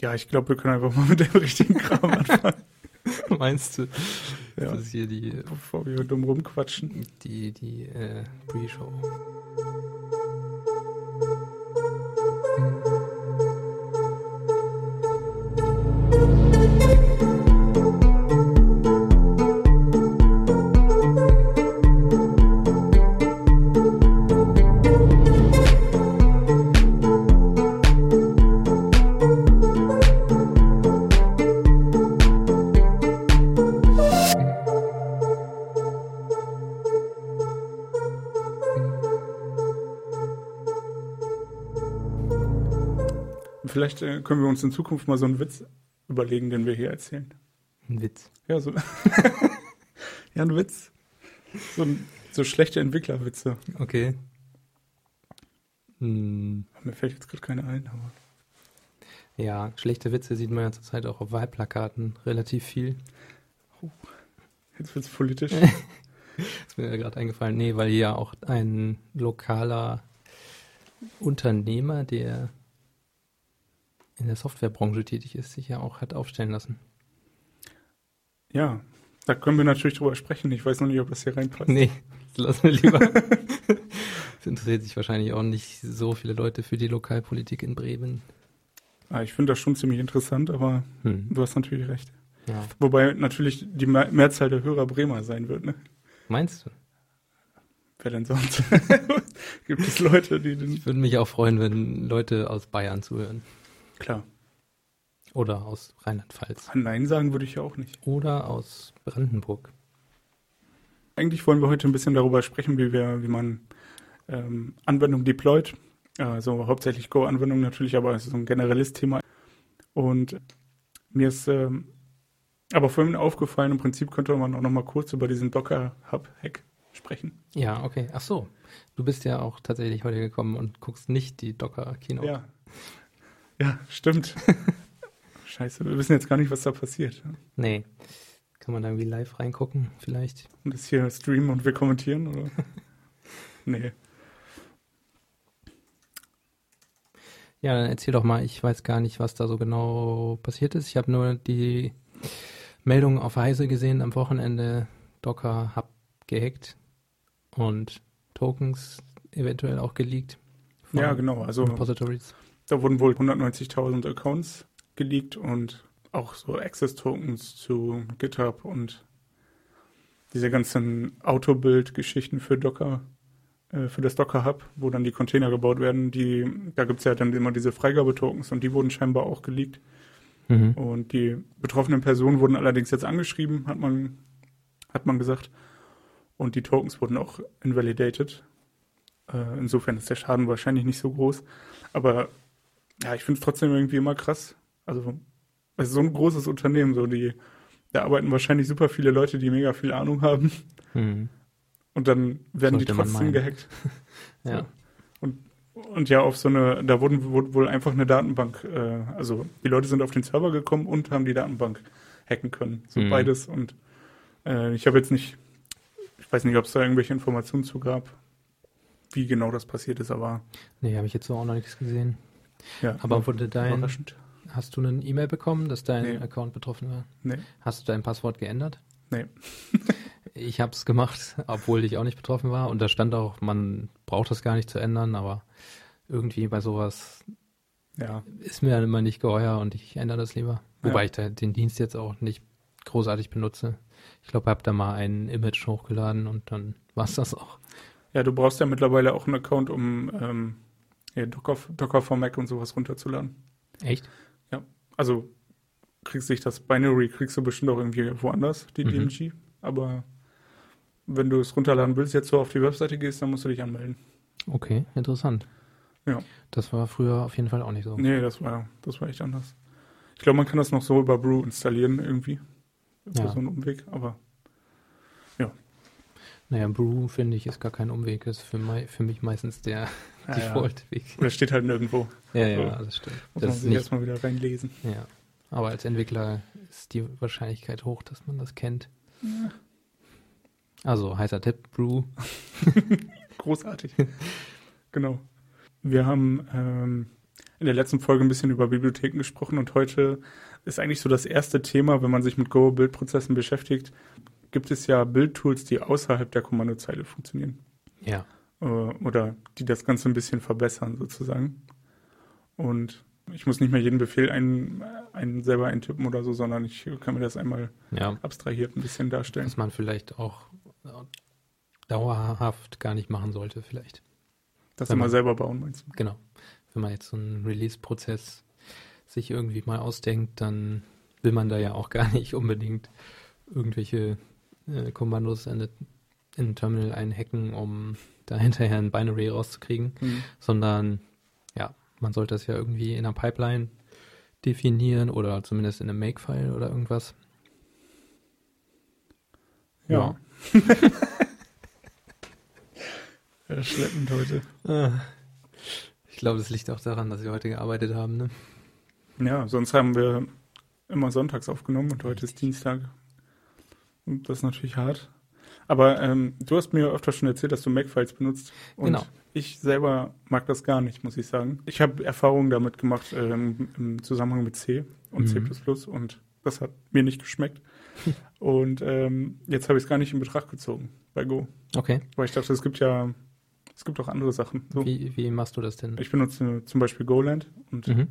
Ja, ich glaube, wir können einfach mal mit dem richtigen Kram anfangen. Meinst du? Ja. Das ist hier die, Bevor wir dumm rumquatschen. die, die äh, Pre-Show. Können wir uns in Zukunft mal so einen Witz überlegen, den wir hier erzählen. Ein Witz. Ja, so. ja, ein Witz. So, ein, so schlechte Entwicklerwitze. Okay. Hm, Mir fällt jetzt gerade keine ein, aber. ja, schlechte Witze sieht man ja zurzeit auch auf Wahlplakaten relativ viel. Jetzt wird's politisch. Ist mir ja gerade eingefallen. Nee, weil hier ja auch ein lokaler Unternehmer, der in der Softwarebranche tätig ist, sich ja auch hat aufstellen lassen. Ja, da können wir natürlich drüber sprechen. Ich weiß noch nicht, ob das hier reinpasst. Nee, das lassen wir lieber. Es interessiert sich wahrscheinlich auch nicht so viele Leute für die Lokalpolitik in Bremen. Ah, ich finde das schon ziemlich interessant, aber Hm. du hast natürlich recht. Ja. Wobei natürlich die Me- Mehrzahl der Hörer Bremer sein wird, ne? Meinst du? Wer denn sonst? Gibt es Leute, die den. Ich würde mich auch freuen, wenn Leute aus Bayern zuhören. Klar. Oder aus Rheinland-Pfalz. Nein sagen würde ich ja auch nicht. Oder aus Brandenburg. Eigentlich wollen wir heute ein bisschen darüber sprechen, wie wir, wie man ähm, Anwendungen deployt. Also hauptsächlich Go-Anwendungen natürlich, aber es ist so ein generelles Thema. Und mir ist ähm, aber vorhin aufgefallen, im Prinzip könnte man auch noch mal kurz über diesen Docker-Hub-Hack sprechen. Ja, okay. Ach so. Du bist ja auch tatsächlich heute gekommen und guckst nicht die Docker-Keynote. Ja. Ja, stimmt. Scheiße, wir wissen jetzt gar nicht, was da passiert. Nee. Kann man da irgendwie live reingucken, vielleicht? Und das hier streamen und wir kommentieren, oder? nee. Ja, dann erzähl doch mal. Ich weiß gar nicht, was da so genau passiert ist. Ich habe nur die Meldung auf Heise gesehen am Wochenende. Docker Hub gehackt und Tokens eventuell auch geleakt. Ja, genau. Also Repositories. Da wurden wohl 190.000 Accounts geleakt und auch so Access-Tokens zu GitHub und diese ganzen Autobuild-Geschichten für Docker, äh, für das Docker-Hub, wo dann die Container gebaut werden, die, da gibt's ja dann immer diese Freigabe-Tokens und die wurden scheinbar auch geleakt. Mhm. Und die betroffenen Personen wurden allerdings jetzt angeschrieben, hat man, hat man gesagt. Und die Tokens wurden auch invalidated. Äh, insofern ist der Schaden wahrscheinlich nicht so groß. Aber ja, ich finde es trotzdem irgendwie immer krass. Also, es ist so ein großes Unternehmen, so die, da arbeiten wahrscheinlich super viele Leute, die mega viel Ahnung haben. Mhm. Und dann werden die Sollte trotzdem gehackt. Ja. Und ja, auf so eine, da wurden wurde wohl einfach eine Datenbank, äh, also die Leute sind auf den Server gekommen und haben die Datenbank hacken können. So Mhm. beides. Und äh, ich habe jetzt nicht, ich weiß nicht, ob es da irgendwelche Informationen zu gab, wie genau das passiert ist, aber Nee, habe ich jetzt so auch noch nichts gesehen. Ja. Aber wurde dein, hast du eine E-Mail bekommen, dass dein Nee. Account betroffen war? Nee. Hast du dein Passwort geändert? Nee. Ich habe es gemacht, obwohl ich auch nicht betroffen war. Und da stand auch, man braucht das gar nicht zu ändern, aber irgendwie bei sowas Ja. ist mir dann immer nicht geheuer und ich ändere das lieber. Wobei Ja. ich da den Dienst jetzt auch nicht großartig benutze. Ich glaube, ich habe da mal ein Image hochgeladen und dann war es das auch. Ja, du brauchst ja mittlerweile auch einen Account, um ähm, ja, Docker, Docker for Mac und sowas runterzuladen. Echt? Also kriegst dich das Binary, kriegst du bestimmt auch irgendwie woanders, die Mhm. DMG. Aber wenn du es runterladen willst, jetzt so auf die Webseite gehst, dann musst du dich anmelden. Okay, interessant. Ja. Das war früher auf jeden Fall auch nicht so. Nee, das war, das war echt anders. Ich glaube, man kann das noch so über Brew installieren irgendwie. Über Ja. so einen Umweg, aber Naja, Brew finde ich ist gar kein Umweg, ist für, mei für mich meistens der ja, ja. Default-Weg. Oder steht halt nirgendwo. Ja, ja, So. das stimmt. Muss Das man sich nicht, erstmal wieder reinlesen. ja. Aber als Entwickler ist die Wahrscheinlichkeit hoch, dass man das kennt. Also, heißer Tipp, Brew. Großartig. genau. Wir haben ähm, in der letzten Folge ein bisschen über Bibliotheken gesprochen und heute ist eigentlich so das erste Thema, wenn man sich mit Go-Bildprozessen beschäftigt, gibt es ja Bildtools, die außerhalb der Kommandozeile funktionieren. Ja. Äh, oder die das Ganze ein bisschen verbessern sozusagen. Und ich muss nicht mehr jeden Befehl einen, einen selber eintippen oder so, sondern ich kann mir das einmal Ja. abstrahiert ein bisschen darstellen. Was man vielleicht auch äh, dauerhaft gar nicht machen sollte, vielleicht. Das wenn immer man- selber bauen, meinst du? Genau. Wenn man jetzt so einen Release-Prozess sich irgendwie mal ausdenkt, dann will man da ja auch gar nicht unbedingt irgendwelche äh, Kommandos in, in ein Terminal einhacken, um da hinterher ein Binary rauszukriegen, Hm. sondern ja, man sollte das ja irgendwie in einer Pipeline definieren oder zumindest in einem Makefile oder irgendwas. Ja. ja. Schleppend heute. Ah. Ich glaube, das liegt auch daran, dass wir heute gearbeitet haben. Ne? Ja, sonst haben wir immer sonntags aufgenommen und heute ist Dienstag. Und das ist natürlich hart. Aber ähm, du hast mir öfter schon erzählt, dass du Makefiles benutzt. Und Genau. ich selber mag das gar nicht, muss ich sagen. Ich habe Erfahrungen damit gemacht ähm, im Zusammenhang mit C und Mhm. C++ und das hat mir nicht geschmeckt. und ähm, jetzt habe ich es gar nicht in Betracht gezogen bei Go. Okay. Weil ich dachte, es gibt ja, es gibt auch andere Sachen. So. Wie, wie machst du das denn? Ich benutze zum Beispiel Goland und Mhm.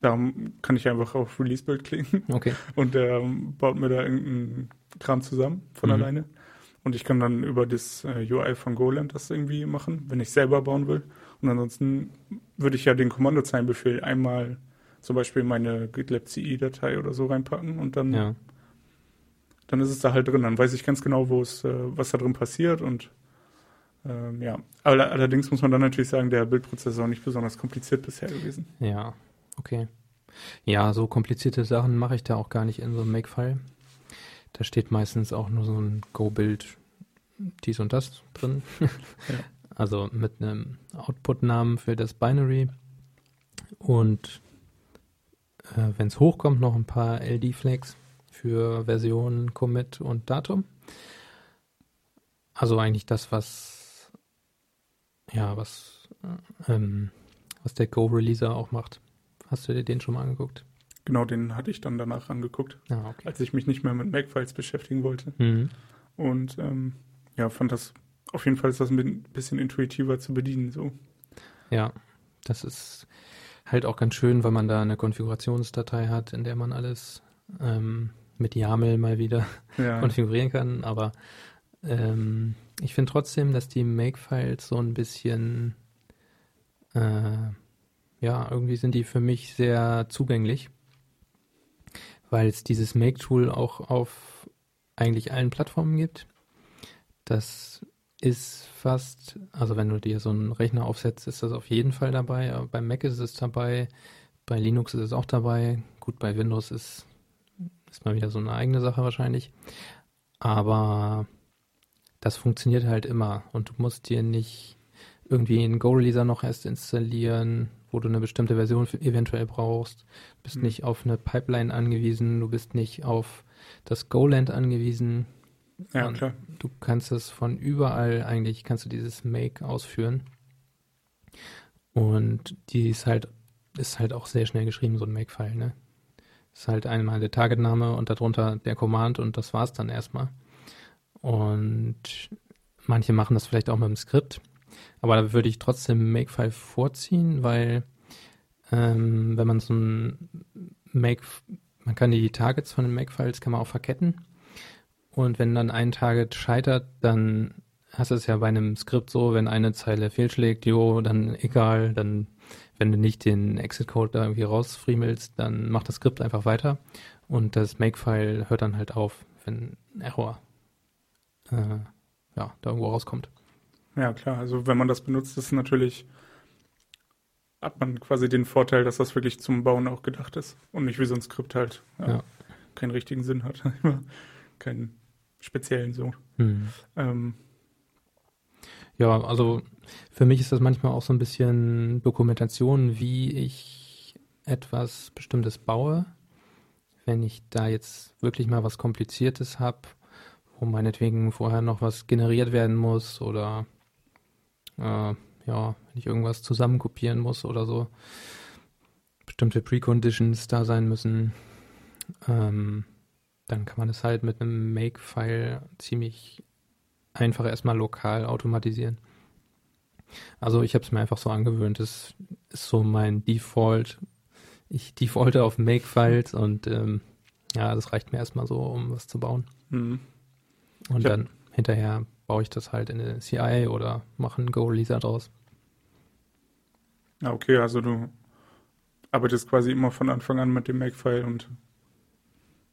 da kann ich einfach auf Release-Bild klicken Okay. und der baut mir da irgendeinen Kram zusammen von Mhm. alleine. Und ich kann dann über das äh, UI von Goland das irgendwie machen, wenn ich selber bauen will. Und ansonsten würde ich ja den Kommandozeilenbefehl einmal zum Beispiel in meine GitLab CI-Datei oder so reinpacken und dann, Ja. dann ist es da halt drin. Dann weiß ich ganz genau, wo es, äh, was da drin passiert und ähm, ja. Aber allerdings muss man dann natürlich sagen, der Bildprozess ist auch nicht besonders kompliziert bisher gewesen. Ja, okay. Ja, so komplizierte Sachen mache ich da auch gar nicht in so einem Makefile. Da steht meistens auch nur so ein Go-Bild, dies und das drin. Also mit einem Output-Namen für das Binary. Und äh, wenn es hochkommt, noch ein paar LD-Flags für Version, Commit und Datum. Also eigentlich das, was ja, was, äh, ähm, was der Go-Releaser auch macht. Hast du dir den schon mal angeguckt? Genau, den hatte ich dann danach angeguckt, Ja, okay. als ich mich nicht mehr mit Makefiles beschäftigen wollte. Mhm. Und ähm, ja, fand das, auf jeden Fall ist das ein bisschen intuitiver zu bedienen. So. Ja, das ist halt auch ganz schön, weil man da eine Konfigurationsdatei hat, in der man alles ähm, mit YAML mal wieder Ja, konfigurieren kann. Aber ähm, ich finde trotzdem, dass die Makefiles so ein bisschen, äh, ja, irgendwie sind die für mich sehr zugänglich, weil es dieses Make-Tool auch auf eigentlich allen Plattformen gibt. Das ist fast, also wenn du dir so einen Rechner aufsetzt, ist das auf jeden Fall dabei. Aber bei Mac ist es dabei, bei Linux ist es auch dabei. Gut, bei Windows ist, ist mal wieder so eine eigene Sache wahrscheinlich. Aber das funktioniert halt immer und du musst dir nicht irgendwie einen Go-Releaser noch erst installieren, wo du eine bestimmte Version eventuell brauchst. Du bist Mhm. nicht auf eine Pipeline angewiesen, du bist nicht auf das Goland angewiesen. ja und- klar. Du kannst es von überall eigentlich, kannst du dieses Make ausführen. Und die ist halt, ist halt auch sehr schnell geschrieben, so ein Make-File, ne? Ist halt einmal der Targetname und darunter der Command und das war's dann erstmal. Und manche machen das vielleicht auch mit dem Skript. Aber da würde ich trotzdem Makefile vorziehen, weil ähm, wenn man so ein Make, man kann die Targets von den Makefiles kann man auch verketten. Und wenn dann ein Target scheitert, dann hast du es ja bei einem Skript so, wenn eine Zeile fehlschlägt, jo, dann egal, dann, wenn du nicht den Exit-Code da irgendwie rausfriemelst, dann macht das Skript einfach weiter und das Makefile hört dann halt auf, wenn ein Error äh, ja, da irgendwo rauskommt. Ja, klar. Also wenn man das benutzt, ist natürlich, hat man quasi den Vorteil, dass das wirklich zum Bauen auch gedacht ist und nicht wie so ein Skript halt ja, Ja. keinen richtigen Sinn hat. keinen speziellen so. Hm. Ähm, Ja, also für mich ist das manchmal auch so ein bisschen Dokumentation, wie ich etwas Bestimmtes baue. Wenn ich da jetzt wirklich mal was Kompliziertes habe, wo meinetwegen vorher noch was generiert werden muss oder äh, ja, wenn ich irgendwas zusammenkopieren muss oder so, bestimmte Preconditions da sein müssen, ähm, dann kann man es halt mit einem Make-File ziemlich einfach erstmal lokal automatisieren. Also ich habe es mir einfach so angewöhnt. Das ist so mein Default. Ich defalte auf Make-Files und ähm, ja, das reicht mir erstmal so, um was zu bauen. Mhm. Und dann hinterher baue ich das halt in eine CI oder mache einen Go-Releaser draus. Ja, okay, also du arbeitest quasi immer von Anfang an mit dem Makefile und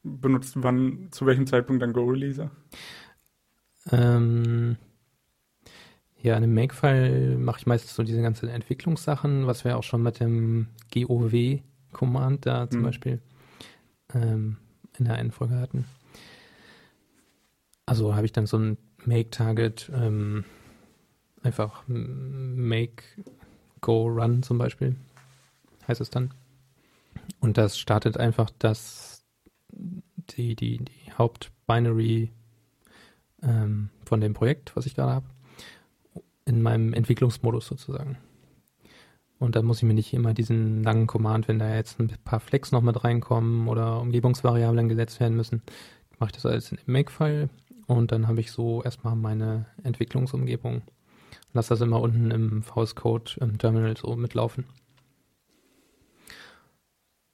benutzt wann, zu welchem Zeitpunkt dann Go-Releaser? Ähm, ja, in dem Makefile mache ich meistens so diese ganzen Entwicklungssachen, was wir auch schon mit dem GOW-Command da zum mhm. Beispiel ähm, in der einen Folge hatten. Also habe ich dann so ein Make-Target, ähm, einfach Make Go Run zum Beispiel, heißt es dann. Und das startet einfach das, die, die, die Haupt-Binary ähm, von dem Projekt, was ich gerade habe, in meinem Entwicklungsmodus sozusagen. Und dann muss ich mir nicht immer diesen langen Command, wenn da jetzt ein paar Flex noch mit reinkommen oder Umgebungsvariablen gesetzt werden müssen, mache ich das alles in dem Make-File und dann habe ich so erstmal meine Entwicklungsumgebung. Lass das immer unten im VS Code im Terminal so mitlaufen.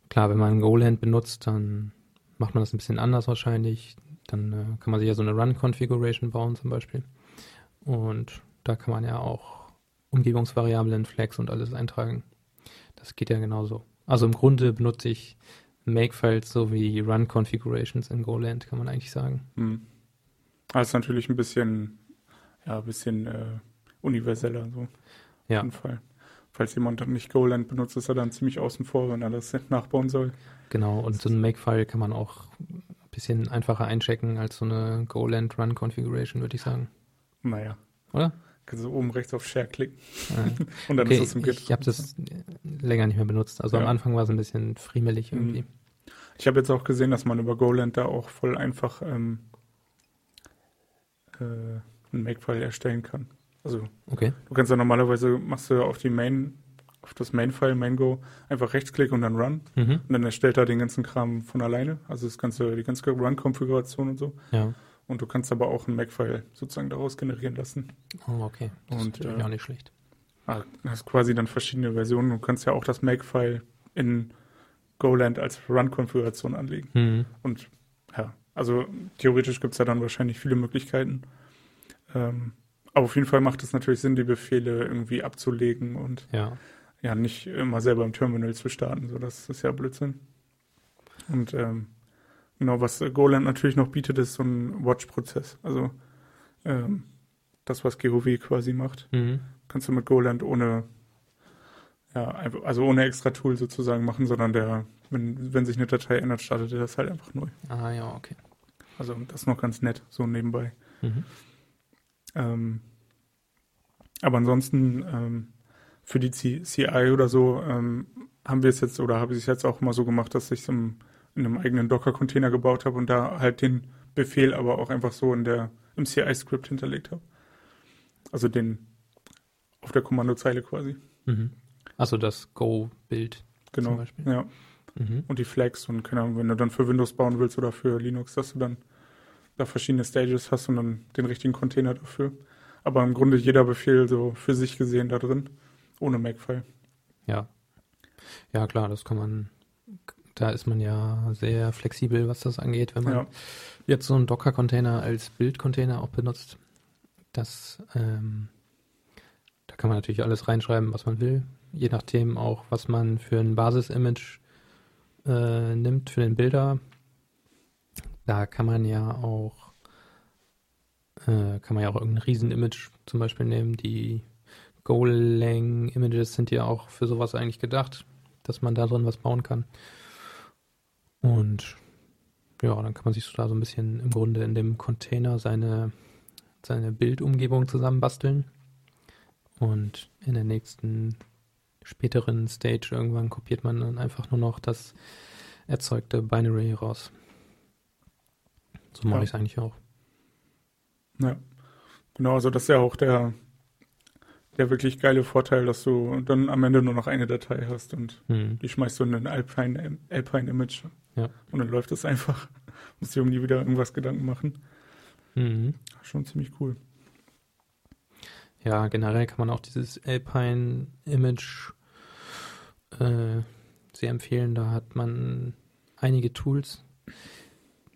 Klar, wenn man Goland benutzt, dann macht man das ein bisschen anders wahrscheinlich. Dann äh, kann man sich ja so eine Run-Configuration bauen zum Beispiel. Und da kann man ja auch Umgebungsvariablen, Flags und alles eintragen. Das geht ja genauso. Also im Grunde benutze ich Makefiles sowie Run-Configurations in Goland, kann man eigentlich sagen. Hm. Das ist natürlich ein bisschen, ja, ein bisschen äh, universeller so. Ja. Auf jeden Fall. Falls jemand dann nicht Goland benutzt, ist er dann ziemlich außen vor, wenn er das nachbauen soll. Genau, und so ein Makefile kann man auch ein bisschen einfacher einchecken als so eine Goland Run Configuration, würde ich sagen. Naja. Oder? Kannst du oben rechts auf Share klicken. Ah. und dann okay, ist es im Git. Ich habe das länger nicht mehr benutzt. Also ja. am Anfang war es ein bisschen friemelig irgendwie. Mhm. Ich habe jetzt auch gesehen, dass man über Goland da auch voll einfach ähm, äh, ein Makefile erstellen kann. Also okay. du kannst ja normalerweise machst du auf die Main, auf das Main-File Mango einfach rechtsklick und dann Run mhm. und dann erstellt er den ganzen Kram von alleine. Also das ganze, die ganze Run-Konfiguration und so. Ja. Und du kannst aber auch ein Makefile sozusagen daraus generieren lassen. Oh, okay. Das und, ist natürlich äh, auch nicht schlecht. Ah, hast quasi dann verschiedene Versionen. Du kannst ja auch das Makefile in Goland als Run-Konfiguration anlegen. Mhm. Und ja, also theoretisch gibt es ja dann wahrscheinlich viele Möglichkeiten. Ähm, aber auf jeden Fall macht es natürlich Sinn, die Befehle irgendwie abzulegen und ja. ja nicht immer selber im Terminal zu starten. So, das ist ja Blödsinn. Und ähm, genau, was Goland natürlich noch bietet, ist so ein Watch-Prozess. Also ähm, das, was GOW quasi macht, mhm. kannst du mit Goland ohne ja, also ohne extra Tool sozusagen machen, sondern der, wenn, wenn sich eine Datei ändert, startet er das halt einfach neu. Ah ja, okay. Also das ist noch ganz nett, so nebenbei. Mhm. Ähm, aber ansonsten ähm, für die CI oder so ähm, haben wir es jetzt oder habe ich es jetzt auch immer so gemacht, dass ich es in einem eigenen Docker-Container gebaut habe und da halt den Befehl aber auch einfach so in der im CI-Script hinterlegt habe. Also den auf der Kommandozeile quasi. Mhm. Also das Go-Bild genau, zum Beispiel. Ja. Mhm. Und die Flags und keine Ahnung, wenn du dann für Windows bauen willst oder für Linux, dass du dann da verschiedene Stages hast und dann den richtigen Container dafür. Aber im Grunde jeder Befehl so für sich gesehen da drin, ohne Makefile. Ja. Ja, klar, das kann man, da ist man ja sehr flexibel, was das angeht, wenn man ja. jetzt so einen Docker-Container als Bildcontainer auch benutzt. Das, ähm, da kann man natürlich alles reinschreiben, was man will je nachdem auch, was man für ein Basis-Image äh, nimmt für den Bilder. Da kann man ja auch äh, kann man ja auch irgendein Riesen-Image zum Beispiel nehmen. Die Golang-Images sind ja auch für sowas eigentlich gedacht, dass man da drin was bauen kann. Und ja, dann kann man sich so da so ein bisschen im Grunde in dem Container seine, seine Bildumgebung zusammenbasteln. Und in der nächsten späteren Stage irgendwann kopiert man dann einfach nur noch das erzeugte Binary raus. So mache ja. ich es eigentlich auch. Ja, genau, also das ist ja auch der, der wirklich geile Vorteil, dass du dann am Ende nur noch eine Datei hast und Hm. die schmeißt du in ein Alpine, Alpine Image. Ja. Und dann läuft es einfach. Musst dir um die wieder irgendwas Gedanken machen. Mhm. Schon ziemlich cool. Ja, generell kann man auch dieses Alpine Image äh, sehr empfehlen. Da hat man einige Tools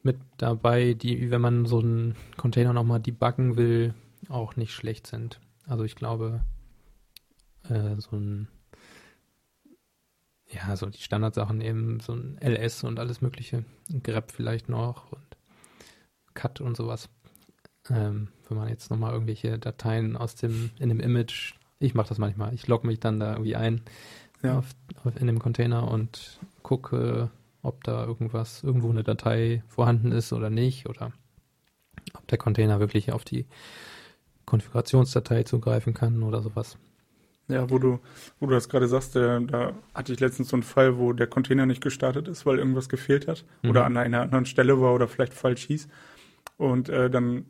mit dabei, die, wenn man so einen Container nochmal debuggen will, auch nicht schlecht sind. Also ich glaube, äh, so ein ja, so die Standardsachen eben, so ein LS und alles mögliche, ein grep vielleicht noch und Cut und sowas. Ähm, wenn man jetzt nochmal irgendwelche Dateien aus dem, in dem Image, ich mache das manchmal, ich logge mich dann da irgendwie ein Ja. auf, auf, in dem Container und gucke, ob da irgendwas, irgendwo eine Datei vorhanden ist oder nicht oder ob der Container wirklich auf die Konfigurationsdatei zugreifen kann oder sowas. Ja, wo du, wo du das gerade sagst, der, da hatte ich letztens so einen Fall, wo der Container nicht gestartet ist, weil irgendwas gefehlt hat Mhm. oder an einer anderen Stelle war oder vielleicht falsch hieß. Und äh, dann,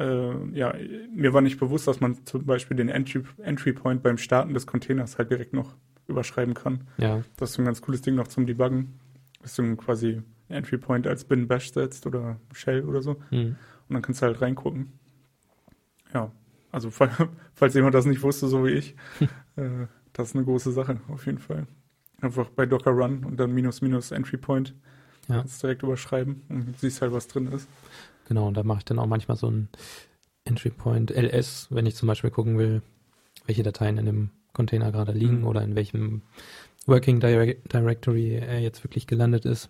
äh, ja, mir war nicht bewusst, dass man zum Beispiel den Entry, Entry Point beim Starten des Containers halt direkt noch überschreiben kann. Ja, Das ist so ein ganz cooles Ding noch zum Debuggen, dass du quasi Entry Point als Bin Bash setzt oder Shell oder so. hm. Und dann kannst du halt reingucken. Ja, also fall- falls jemand das nicht wusste, so wie ich, äh, das ist eine große Sache, auf jeden Fall. Einfach bei Docker Run und dann minus minus Entry Point Ja. kannst direkt überschreiben und siehst halt, was drin ist. Genau, und da mache ich dann auch manchmal so ein Entry Point LS, wenn ich zum Beispiel gucken will, welche Dateien in dem Container gerade liegen Mhm. oder in welchem Working Direct Directory er jetzt wirklich gelandet ist.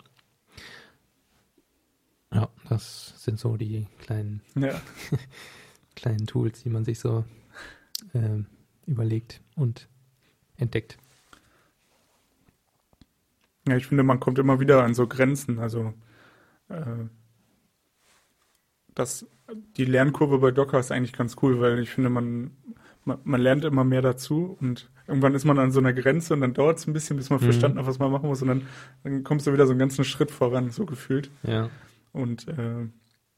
Ja, das sind so die kleinen, Ja, kleinen Tools, die man sich so ähm, überlegt und entdeckt. ja, ich finde, man kommt immer wieder an so Grenzen. Also äh, das, die Lernkurve bei Docker ist eigentlich ganz cool, weil ich finde, man, man, man lernt immer mehr dazu und irgendwann ist man an so einer Grenze und dann dauert es ein bisschen, bis man Mhm. verstanden hat, was man machen muss und dann, dann kommst du wieder so einen ganzen Schritt voran, so gefühlt. Ja, Und äh,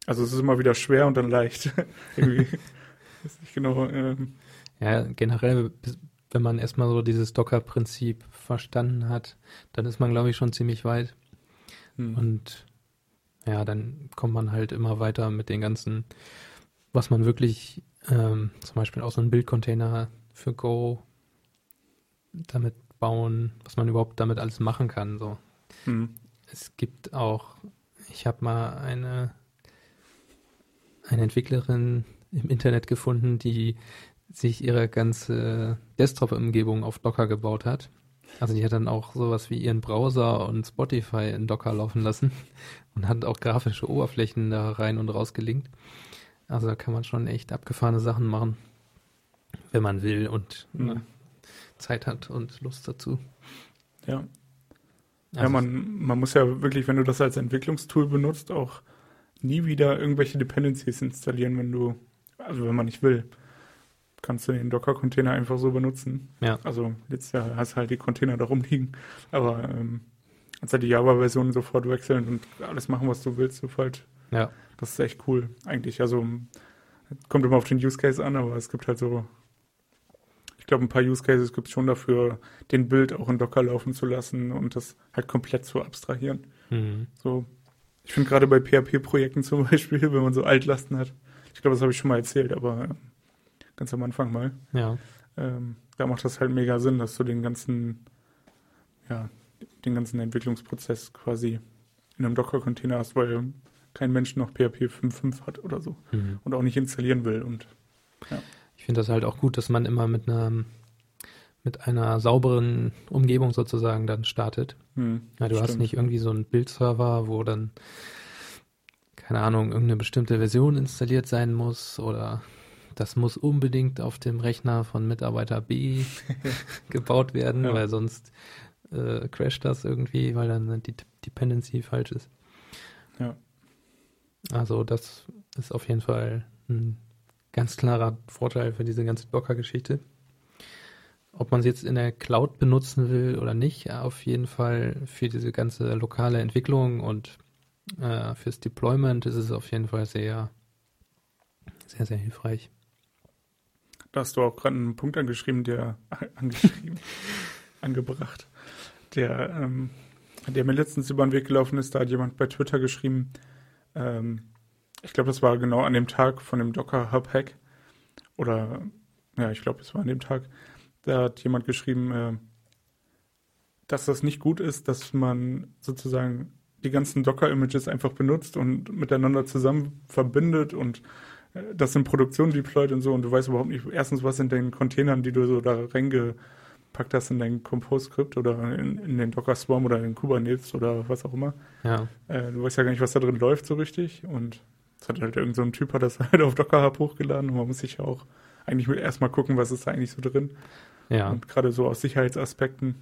also es ist immer wieder schwer und dann leicht. Irgendwie. Weiß nicht genau. Ähm, ja generell, wenn man erstmal so dieses Docker-Prinzip verstanden hat, dann ist man, glaube ich, schon ziemlich weit. hm. Und ja, dann kommt man halt immer weiter mit den ganzen, was man wirklich, ähm, zum Beispiel auch so einen Bildcontainer für Go damit bauen, was man überhaupt damit alles machen kann. So. Hm. Es gibt auch, ich habe mal eine, eine Entwicklerin im Internet gefunden, die sich ihre ganze Desktop-Umgebung auf Docker gebaut hat. Also die hat dann auch sowas wie ihren Browser und Spotify in Docker laufen lassen und hat auch grafische Oberflächen da rein und raus gelinkt. Also da kann man schon echt abgefahrene Sachen machen, wenn man will und Hm. äh, Zeit hat und Lust dazu. Ja. ja, Also man, man muss ja wirklich, wenn du das als Entwicklungstool benutzt, auch nie wieder irgendwelche Dependencies installieren, wenn du, also wenn man nicht will. Kannst du den Docker-Container einfach so benutzen. Ja. Also jetzt ja, hast halt die Container da rumliegen, aber ähm, kannst halt die Java-Version sofort wechseln und alles machen, was du willst, sofort. Ja. Das ist echt cool, eigentlich. Also kommt immer auf den Use Case an, aber es gibt halt so, ich glaube, ein paar Use Cases gibt es schon dafür, den Bild auch in Docker laufen zu lassen und das halt komplett zu abstrahieren. Mhm. So, ich finde gerade bei PHP-Projekten zum Beispiel, wenn man so Altlasten hat, ich glaube, das habe ich schon mal erzählt, aber ganz am Anfang mal, Ja. ähm, da macht das halt mega Sinn, dass du den ganzen, ja, den ganzen Entwicklungsprozess quasi in einem Docker-Container hast, weil kein Mensch noch PHP 5.5 hat oder so Mhm. und auch nicht installieren will und Ich finde das halt auch gut, dass man immer mit einer mit einer sauberen Umgebung sozusagen dann startet. hm, Ja, du hast stimmt. nicht irgendwie so einen Bildserver, wo dann keine Ahnung, irgendeine bestimmte Version installiert sein muss oder das muss unbedingt auf dem Rechner von Mitarbeiter B gebaut werden, Ja. weil sonst äh, crasht das irgendwie, weil dann die Dependency falsch ist. Ja. Also das ist auf jeden Fall ein ganz klarer Vorteil für diese ganze Docker-Geschichte. Ob man sie jetzt in der Cloud benutzen will oder nicht, auf jeden Fall für diese ganze lokale Entwicklung und äh, fürs Deployment ist es auf jeden Fall sehr, sehr, sehr hilfreich. Da hast du auch gerade einen Punkt angeschrieben, der angeschrieben, angebracht, der, ähm, der mir letztens über den Weg gelaufen ist. Da hat jemand bei Twitter geschrieben, ähm, ich glaube, das war genau an dem Tag von dem Docker Hub Hack. Oder, ja, ich glaube, es war an dem Tag. Da hat jemand geschrieben, äh, dass das nicht gut ist, dass man sozusagen die ganzen Docker-Images einfach benutzt und miteinander zusammen verbindet und das in Produktion deployt und so und du weißt überhaupt nicht, erstens, was in den Containern, die du so da reingepackt hast in dein Compose-Skript oder in, in, den Docker-Swarm oder in Kubernetes oder was auch immer. Ja. Äh, du weißt ja gar nicht, was da drin läuft so richtig und es hat halt irgend so ein Typ hat das halt auf Docker Hub hochgeladen und man muss sich ja auch eigentlich erstmal gucken, was ist da eigentlich so drin. Ja. Und gerade so aus Sicherheitsaspekten.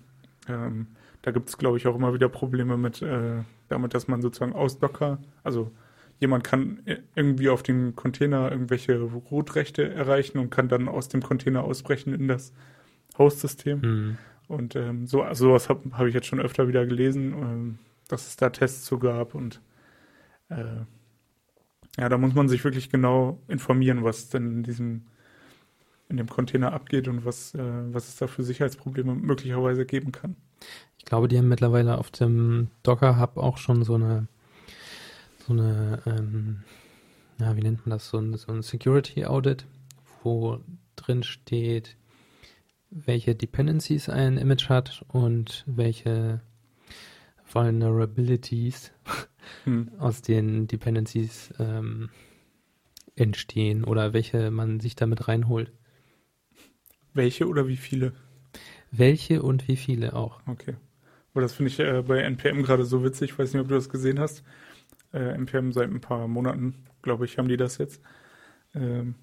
Ähm, da gibt es, glaube ich, auch immer wieder Probleme mit, äh, damit, dass man sozusagen aus Docker, also jemand kann irgendwie auf den Container irgendwelche Root-Rechte erreichen und kann dann aus dem Container ausbrechen in das Host-System. Mhm. Und ähm, so, also sowas habe hab ich jetzt schon öfter wieder gelesen, ähm, dass es da Tests zu gab und äh, ja, da muss man sich wirklich genau informieren, was denn in diesem in dem Container abgeht und was, äh, was es da für Sicherheitsprobleme möglicherweise geben kann. Ich glaube, die haben mittlerweile auf dem Docker Hub auch schon so eine, so eine, ähm, ja, wie nennt man das, so ein, so ein Security Audit, wo drin steht, welche Dependencies ein Image hat und welche Vulnerabilities hm. aus den Dependencies ähm, entstehen oder welche man sich damit reinholt. Welche oder wie viele? Welche und wie viele auch. Okay. Aber das finde ich äh, bei NPM gerade so witzig. Ich weiß nicht, ob du das gesehen hast. Äh, NPM seit ein paar Monaten, glaube ich, haben die das jetzt. Ähm,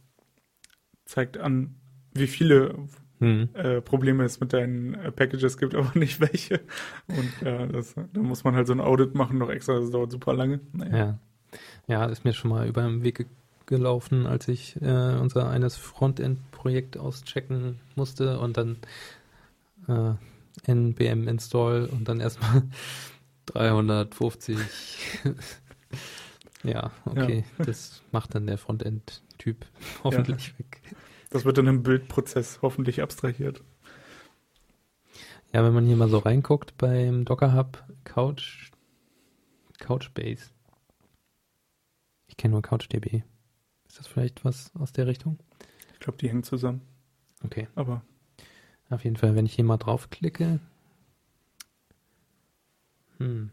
zeigt an, wie viele hm. äh, Probleme es mit deinen äh, Packages gibt, aber nicht welche. Und ja, das, da muss man halt so ein Audit machen, noch extra, das dauert super lange. Naja. Ja. Ja, ist mir schon mal über den Weg gelaufen, als ich äh, unser eines Frontend-Projekt auschecken musste und dann äh, npm install und dann erstmal 350. ja, okay, ja. das macht dann der Frontend-Typ hoffentlich ja. weg. Das wird dann im Bildprozess hoffentlich abstrahiert. Ja, wenn man hier mal so reinguckt beim Docker Hub Couch Couchbase. Ich kenne nur CouchDB. Ist das vielleicht was aus der Richtung? Ich glaube, die hängen zusammen. Okay. Aber. Auf jeden Fall, wenn ich hier mal draufklicke. Hm.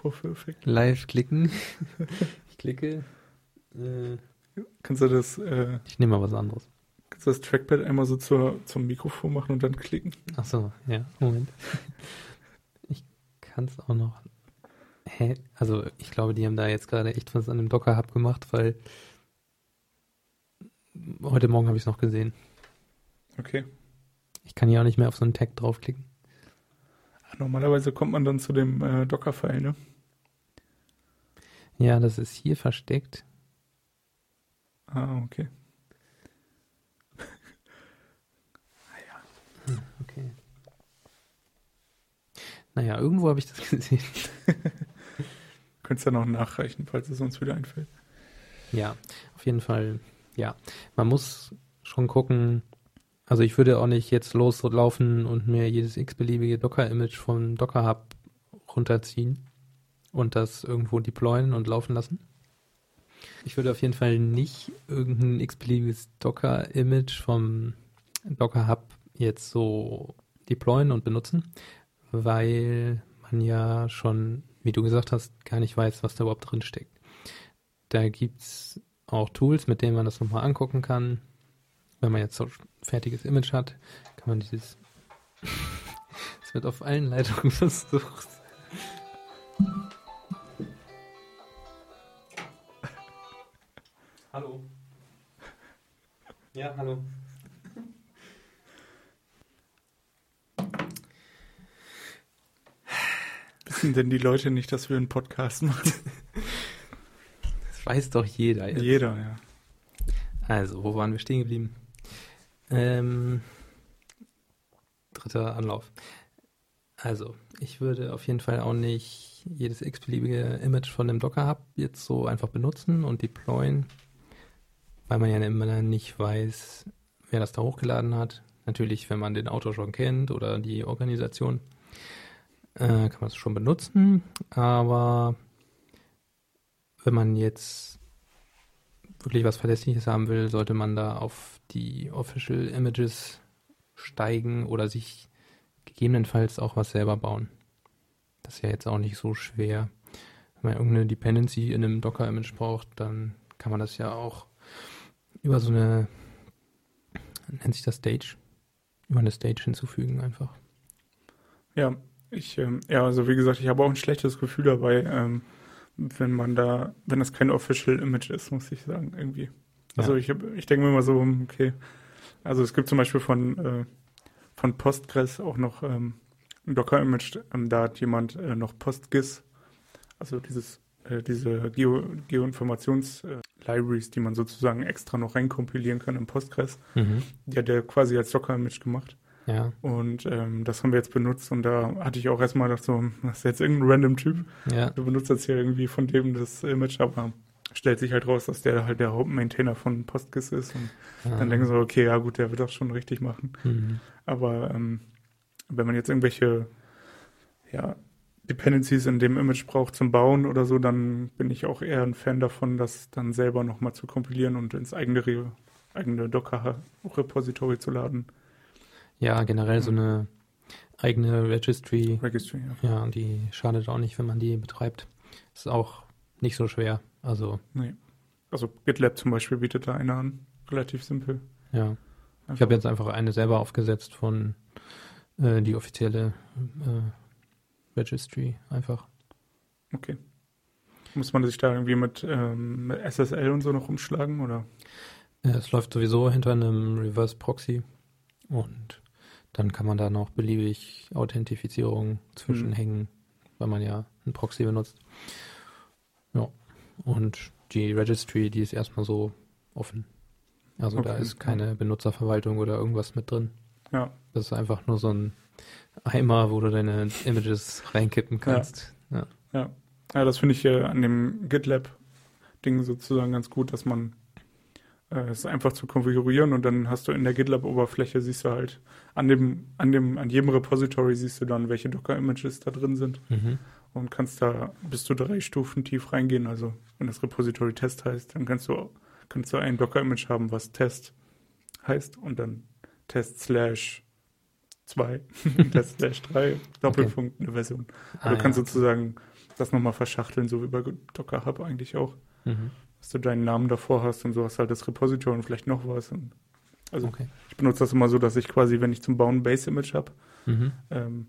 Vorführeffekt. Live klicken. ich klicke. Äh, kannst du das. Äh, ich nehme mal was anderes. Kannst du das Trackpad einmal so zur, zum Mikrofon machen und dann klicken? Ach so, ja. Moment. ich kann es auch noch Hä? Also ich glaube, die haben da jetzt gerade echt was an dem Docker-Hub gemacht, weil heute Morgen habe ich es noch gesehen. Okay. Ich kann ja auch nicht mehr auf so einen Tag draufklicken. Normalerweise kommt man dann zu dem äh, Docker-File, ne? Ja, das ist hier versteckt. Ah, okay. ah ja. Hm, okay. Naja, irgendwo habe ich das gesehen. Könntest ja noch nachreichen, falls es uns wieder einfällt. Ja, auf jeden Fall. Ja, man muss schon gucken. Also ich würde auch nicht jetzt loslaufen und mir jedes x-beliebige Docker-Image vom Docker-Hub runterziehen und das irgendwo deployen und laufen lassen. Ich würde auf jeden Fall nicht irgendein x-beliebiges Docker-Image vom Docker-Hub jetzt so deployen und benutzen, weil man ja schon wie du gesagt hast, gar nicht weiß, was da überhaupt drin steckt. Da gibt es auch Tools, mit denen man das nochmal angucken kann. Wenn man jetzt so ein fertiges Image hat, kann man dieses. Es wird auf allen Leitungen versucht. Ja, hallo. Wissen denn die Leute nicht, dass wir einen Podcast machen? Das weiß doch jeder jetzt. Jeder, ja. Also, wo waren wir stehen geblieben? Ähm, dritter Anlauf. Also, ich würde auf jeden Fall auch nicht jedes x-beliebige Image von dem Docker-Hub jetzt so einfach benutzen und deployen, weil man ja immer nicht weiß, wer das da hochgeladen hat. Natürlich, wenn man den Autor schon kennt oder die Organisation, äh, kann man es schon benutzen. Aber wenn man jetzt wirklich was Verlässliches haben will, sollte man da auf die Official Images steigen oder sich gegebenenfalls auch was selber bauen. Das ist ja jetzt auch nicht so schwer. Wenn man irgendeine Dependency in einem Docker-Image braucht, dann kann man das ja auch über so eine, nennt sich das Stage, über eine Stage hinzufügen einfach. Ja, ich, ähm, ja, also wie gesagt, ich habe auch ein schlechtes Gefühl dabei, ähm, wenn man da, wenn das kein Official Image ist, muss ich sagen, irgendwie. Also ja. ich, ich denke mir immer so, okay, also es gibt zum Beispiel von, äh, von Postgres auch noch ähm, ein Docker-Image, ähm, da hat jemand äh, noch PostGIS, also dieses, äh, diese Geo, Geoinformations-Libraries, äh, die man sozusagen extra noch reinkompilieren kann in Postgres, mhm. die hat der quasi als Docker-Image gemacht. Ja. Und ähm, das haben wir jetzt benutzt und da hatte ich auch erstmal gedacht, so, das ist jetzt irgendein random Typ. Ja. Du benutzt jetzt hier irgendwie von dem das Image, aber stellt sich halt raus, dass der halt der Hauptmaintainer von PostGIS ist. Und ah. dann denken sie, okay, ja gut, der wird das schon richtig machen. Mhm. Aber ähm, wenn man jetzt irgendwelche ja, Dependencies in dem Image braucht zum Bauen oder so, dann bin ich auch eher ein Fan davon, das dann selber nochmal zu kompilieren und ins eigene, eigene Docker-Repository zu laden. Ja, generell so eine eigene Registry. Registry, ja. Ja, die schadet auch nicht, wenn man die betreibt. Ist auch nicht so schwer. Also. Nee. Also GitLab zum Beispiel bietet da eine an. Relativ simpel. Ja. Einfach. Ich habe jetzt einfach eine selber aufgesetzt von äh, die offizielle äh, Registry einfach. Okay. Muss man sich da irgendwie mit, ähm, mit SSL und so noch umschlagen, oder? Es läuft sowieso hinter einem Reverse Proxy und dann kann man da noch beliebig Authentifizierung zwischenhängen, mhm. weil man ja ein Proxy benutzt. Ja. Und die Registry, die ist erstmal so offen. Also okay. da ist keine Benutzerverwaltung oder irgendwas mit drin. Ja. Das ist einfach nur so ein Eimer, wo du deine Images reinkippen kannst. Ja. Ja, ja. das finde ich äh, an dem GitLab-Ding sozusagen ganz gut, dass man äh, es einfach zu konfigurieren und dann hast du in der GitLab-Oberfläche siehst du halt an dem, an dem, an jedem Repository siehst du dann, welche Docker-Images da drin sind. Mhm. Und kannst da bis zu drei Stufen tief reingehen. Also wenn das Repository Test heißt, dann kannst du, kannst du ein Docker-Image haben, was Test heißt und dann Test slash 2, Test slash 3, Doppelpunkt okay. eine Version. Ah, du kannst ja. sozusagen das nochmal verschachteln, so wie bei Docker Hub eigentlich auch. Mhm dass du deinen Namen davor hast und so hast halt das Repository und vielleicht noch was. Also okay. ich benutze das immer so, dass ich quasi, wenn ich zum Bauen Base-Image habe, mhm. ähm,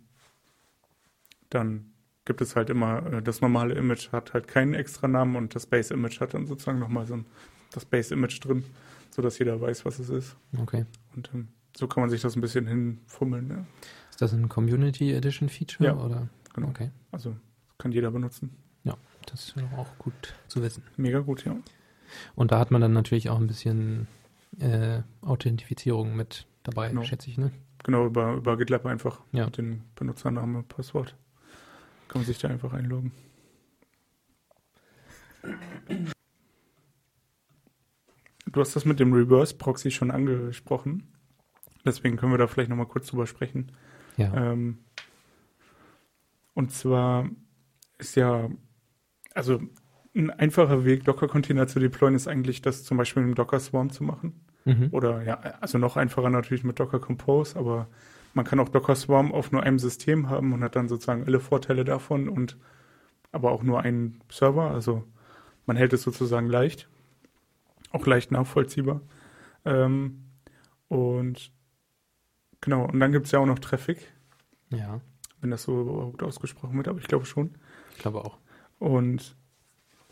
dann gibt es halt immer, äh, das normale Image hat halt keinen extra Namen und das Base-Image hat dann sozusagen nochmal so ein, das Base-Image drin, sodass jeder weiß, was es ist. Okay. Und ähm, so kann man sich das ein bisschen hinfummeln. Ja. Ist das ein Community Edition Feature? Ja, oder? genau. Okay. Also kann jeder benutzen. Ja, das ist auch gut zu wissen. Mega gut, ja. Und da hat man dann natürlich auch ein bisschen äh, Authentifizierung mit dabei, genau. schätze ich, ne? Genau, über, über GitLab einfach ja. mit den Benutzername, Passwort. Kann man sich da einfach einloggen. Du hast das mit dem Reverse Proxy schon angesprochen. Deswegen können wir da vielleicht nochmal kurz drüber sprechen. Ja. Ähm, und zwar ist ja also ein einfacher Weg, Docker-Container zu deployen, ist eigentlich das zum Beispiel mit Docker Swarm zu machen. Mhm. Oder ja, also noch einfacher natürlich mit Docker Compose, aber man kann auch Docker Swarm auf nur einem System haben und hat dann sozusagen alle Vorteile davon und aber auch nur einen Server. Also man hält es sozusagen leicht, auch leicht nachvollziehbar. Ähm, und genau, und dann gibt es ja auch noch Traffic. Ja. Wenn das so überhaupt ausgesprochen wird, aber ich glaube schon. Ich glaube auch. Und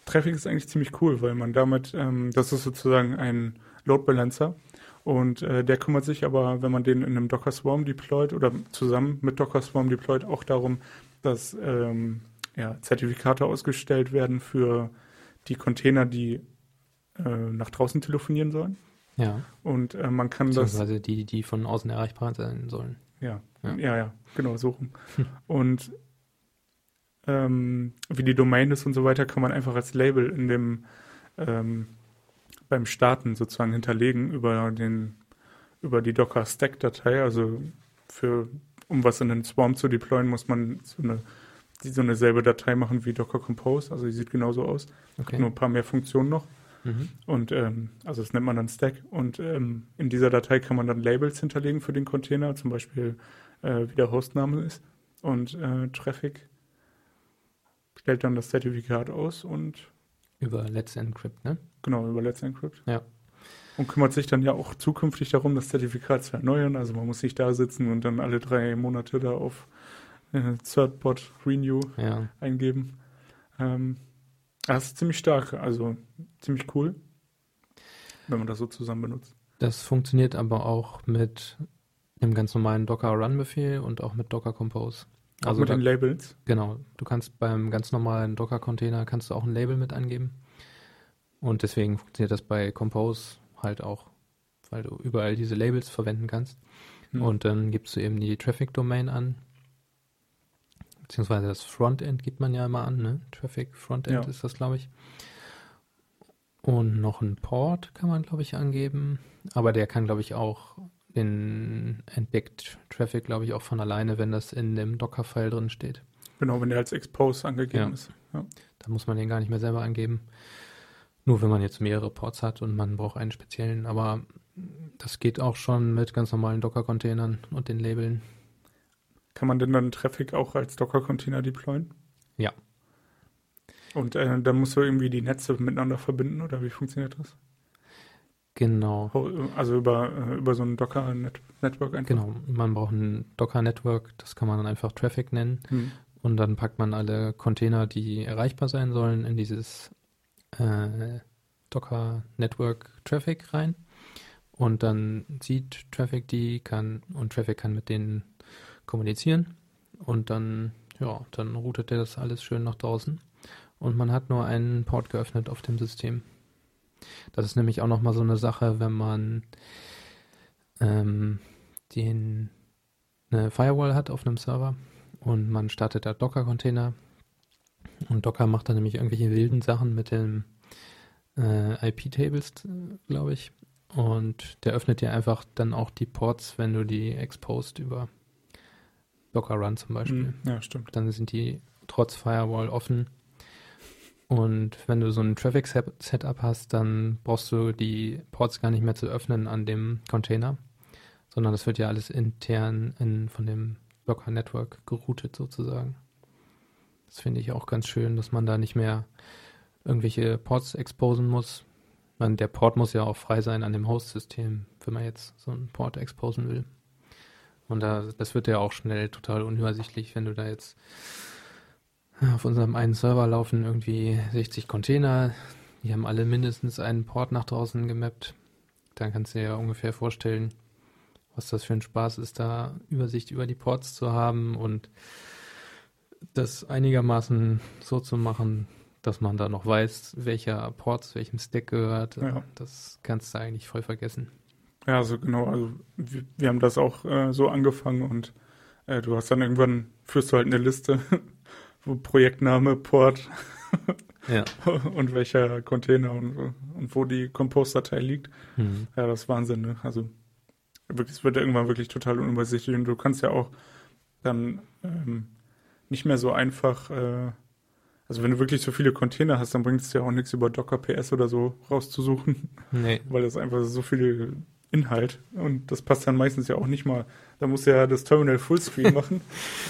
Traffic ist eigentlich ziemlich cool, weil man damit, ähm, das ist sozusagen ein Load Balancer und äh, der kümmert sich aber, wenn man den in einem Docker Swarm deployt oder zusammen mit Docker Swarm deployt, auch darum, dass ähm, ja, Zertifikate ausgestellt werden für die Container, die äh, nach draußen telefonieren sollen. Ja. Und äh, man kann das. Die, die von außen erreichbar sein sollen. Ja, Ja. ja, ja, genau, so rum. Und ähm, wie die Domain ist und so weiter, kann man einfach als Label in dem ähm, beim Starten sozusagen hinterlegen über den über die Docker Stack Datei. Also für um was in den Swarm zu deployen, muss man so eine die so eine selbe Datei machen wie Docker Compose. Also die sieht genauso aus, Okay. nur ein paar mehr Funktionen noch. Mhm. Und ähm, also das nennt man dann Stack. Und ähm, in dieser Datei kann man dann Labels hinterlegen für den Container, zum Beispiel äh, wie der Hostname ist. Und äh, Traffic stellt dann das Zertifikat aus und Über Let's Encrypt, ne? genau über Let's Encrypt. Ja. Und kümmert sich dann ja auch zukünftig darum, das Zertifikat zu erneuern. Also man muss nicht da sitzen und dann alle drei Monate da auf äh, Thirdbot Renew Ja. eingeben. Ähm, das ist ziemlich stark, also ziemlich cool, wenn man das so zusammen benutzt. Das funktioniert aber auch mit dem ganz normalen Docker Run Befehl und auch mit Docker Compose. Auch Also mit da, den Labels. genau, du kannst beim ganz normalen Docker Container kannst du auch ein Label mit angeben. Und deswegen funktioniert das bei Compose halt auch, weil du überall diese Labels verwenden kannst. Hm. Und dann gibst du eben die Traffic Domain an. Beziehungsweise das Frontend gibt man ja immer an, ne? Traffic Frontend Ja. ist das, glaube ich. Und noch ein Port kann man, glaube ich, angeben. Aber der kann, glaube ich, auch den entdeckt Traffic, glaube ich, auch von alleine, wenn das in dem Docker-File drin steht. Genau, wenn der als Expose angegeben Ja. ist. Ja. Da muss man den gar nicht mehr selber angeben. Nur wenn man jetzt mehrere Ports hat und man braucht einen speziellen. Aber das geht auch schon mit ganz normalen Docker-Containern und den Labeln. Kann man denn dann Traffic auch als Docker-Container deployen? Ja. Und äh, dann musst du irgendwie die Netze miteinander verbinden oder wie funktioniert das? Genau. Also über, äh, über so ein Docker-Network einfach? Genau, man braucht ein Docker-Network, das kann man dann einfach Traffic nennen. Hm. Und dann packt man alle Container, die erreichbar sein sollen, in dieses äh, Docker-Network Traffic rein. Und dann sieht Traffic die, kann und Traffic kann mit denen kommunizieren. Und dann, ja, dann routet er das alles schön nach draußen. Und man hat nur einen Port geöffnet auf dem System. Das ist nämlich auch nochmal so eine Sache, wenn man ähm, den, eine Firewall hat auf einem Server und man startet da Docker-Container und Docker macht dann nämlich irgendwelche wilden Sachen mit den äh, IP-Tables, glaube ich. Und der öffnet dir einfach dann auch die Ports, wenn du die exposed über Docker Run zum Beispiel. Hm. Ja, stimmt. Dann sind die trotz Firewall offen. Und wenn du so ein Traffic-Setup hast, dann brauchst du die Ports gar nicht mehr zu öffnen an dem Container, sondern das wird ja alles intern in, von dem Docker Network geroutet sozusagen. Das finde ich auch ganz schön, dass man da nicht mehr irgendwelche Ports exposen muss. Man, der Port muss ja auch frei sein an dem Host-System, wenn man jetzt so einen Port exposen will. Und da, das wird ja auch schnell total unübersichtlich, wenn du da jetzt auf unserem einen Server laufen irgendwie 60 Container, die haben alle mindestens einen Port nach draußen gemappt. Dann kannst du dir ja ungefähr vorstellen, was das für ein Spaß ist, da Übersicht über die Ports zu haben und das einigermaßen so zu machen, dass man da noch weiß, welcher Port zu welchem Stack gehört. Ja. Das kannst du eigentlich voll vergessen. Ja, also genau, also wir, wir haben das auch äh, so angefangen und äh, du hast dann irgendwann, führst du halt eine Liste, wo Projektname, Port Ja. und welcher Container und, und wo die Compose-Datei liegt. Hm. Ja, das ist Wahnsinn, ne? Also wirklich, es wird irgendwann wirklich total unübersichtlich und du kannst ja auch dann ähm, nicht mehr so einfach, äh, also wenn du wirklich so viele Container hast, dann bringt es ja auch nichts über Docker PS oder so rauszusuchen, Nee. weil das einfach so viel Inhalt und das passt dann meistens ja auch nicht mal. Da musst du ja das Terminal Fullscreen machen,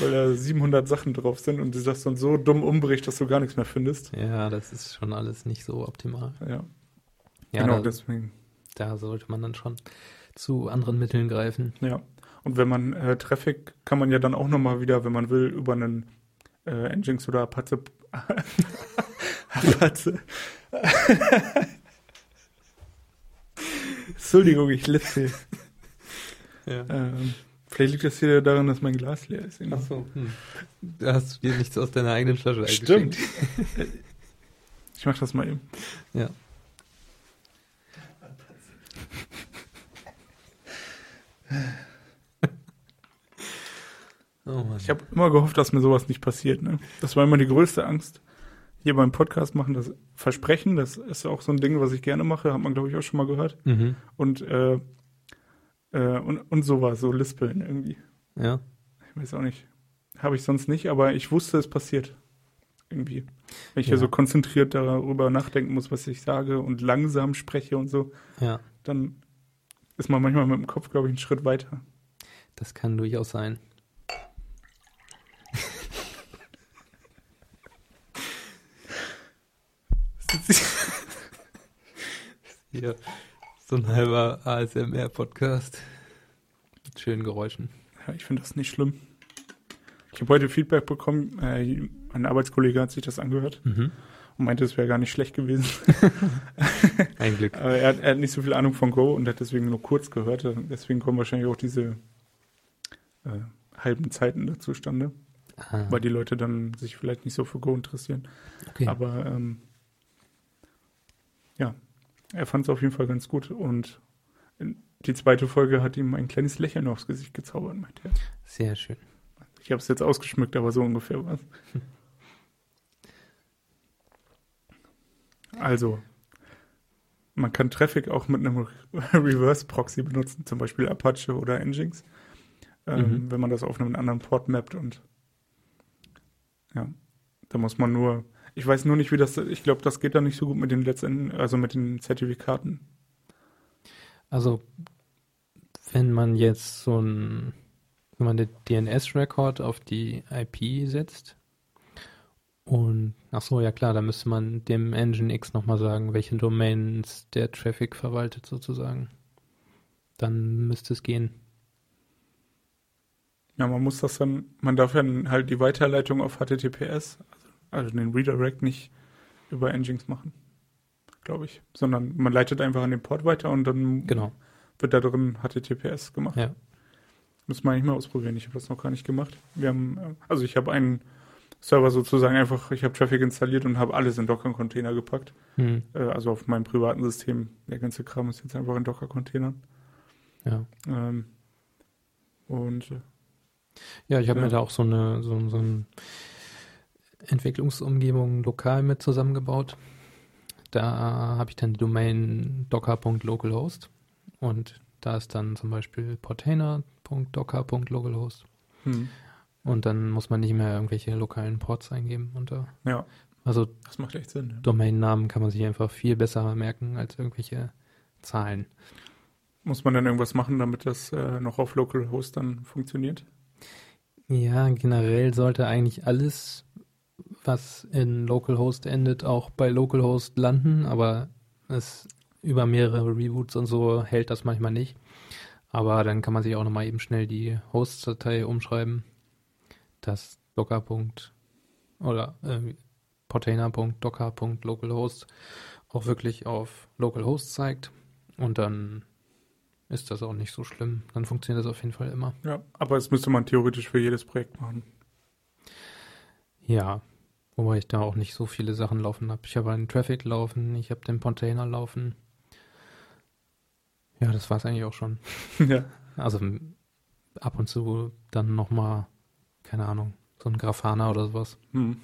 weil da 700 Sachen drauf sind und die das dann so dumm umbricht, dass du gar nichts mehr findest. Ja, das ist schon alles nicht so optimal. Ja, Ja, genau da, deswegen. da sollte man dann schon zu anderen Mitteln greifen. Ja, und wenn man äh, Traffic kann man ja dann auch nochmal wieder, wenn man will, über einen äh, Nginx oder Apache. Apache. Entschuldigung, ich litze. Ja. Ähm, vielleicht liegt das hier daran, dass mein Glas leer ist. Ach so. Hm. Da hast du dir nichts aus deiner eigenen Flasche Stimmt. Ich mach das mal eben. Ja. Oh. Ich habe immer gehofft, dass mir sowas nicht passiert. Ne? Das war immer die größte Angst. Hier beim Podcast machen, das Versprechen, das ist auch so ein Ding, was ich gerne mache, hat man, glaube ich, auch schon mal gehört. Mhm. Und, äh, äh, und, und sowas, so Lispeln irgendwie. Ja. Ich weiß auch nicht. Habe ich sonst nicht, aber ich wusste, es passiert. Irgendwie. Wenn ich hier Ja. so konzentriert darüber nachdenken muss, was ich sage und langsam spreche und so, Ja. dann ist man manchmal mit dem Kopf, glaube ich, einen Schritt weiter. Das kann durchaus sein. Hier, so ein halber ASMR-Podcast mit schönen Geräuschen. Ja, ich finde das nicht schlimm. Ich habe heute Feedback bekommen, äh, ein Arbeitskollege hat sich das angehört Mhm. und meinte, es wäre gar nicht schlecht gewesen. Ein Glück. Aber er, hat- er hat nicht so viel Ahnung von Go und hat deswegen nur kurz gehört. Deswegen kommen wahrscheinlich auch diese äh, halben Zeiten da zustande, Ah, weil die Leute dann sich vielleicht nicht so für Go interessieren. okay. Aber ähm, ja, er fand es auf jeden Fall ganz gut und die zweite Folge hat ihm ein kleines Lächeln aufs Gesicht gezaubert, meinte er. Sehr schön. Ich habe es jetzt ausgeschmückt, aber so ungefähr war es. Also, man kann Traffic auch mit einem Reverse-Proxy benutzen, zum Beispiel Apache oder Nginx, ähm, Mhm. wenn man das auf einen anderen Port mappt und ja, da muss man nur, ich weiß nur nicht, wie das, ich glaube, das geht dann nicht so gut mit den letzten, also mit den Zertifikaten. Also, wenn man jetzt so ein, wenn man den DNS-Record auf die IP setzt und, ach so, ja klar, da müsste man dem Nginx nochmal sagen, welche Domains der Traffic verwaltet sozusagen. Dann müsste es gehen. Ja, man muss das dann, man darf dann halt die Weiterleitung auf HTTPS, also den Redirect nicht über Nginx machen, glaube ich, sondern man leitet einfach an den Port weiter und dann Genau. wird da drin HTTPS gemacht. Ja. Muss man nicht mal ausprobieren, ich habe das noch gar nicht gemacht. Wir haben, äh, also ich habe einen Server sozusagen einfach, ich habe Traffic installiert und habe alles in Docker-Container gepackt, Hm. äh, also auf meinem privaten System. Der ganze Kram ist jetzt einfach in Docker-Containern. Ja. Ähm, und äh, Ja, ich habe Ja. mir da auch so eine so, so eine Entwicklungsumgebung lokal mit zusammengebaut. Da habe ich dann die Domain docker.localhost und da ist dann zum Beispiel portainer.docker.localhost hm, und dann muss man nicht mehr irgendwelche lokalen Ports eingeben. Und da, ja, also das macht echt Sinn. Ja. Domainnamen kann man sich einfach viel besser merken als irgendwelche Zahlen. Muss man dann irgendwas machen, damit das äh, noch auf Localhost dann funktioniert? Ja, generell sollte eigentlich alles, was in Localhost endet, auch bei Localhost landen, aber es über mehrere Reboots und so hält das manchmal nicht. Aber dann kann man sich auch nochmal eben schnell die Host-Datei umschreiben, dass docker. oder äh, portainer.docker.localhost auch wirklich auf Localhost zeigt und dann ist das auch nicht so schlimm. Dann funktioniert das auf jeden Fall immer. Ja, aber das müsste man theoretisch für jedes Projekt machen. Ja, wobei ich da auch nicht so viele Sachen laufen habe. Ich habe einen Traffic laufen, ich habe den Container laufen. Ja, das war es eigentlich auch schon. ja. Also ab und zu dann nochmal, keine Ahnung, so ein Grafana oder sowas. Hm.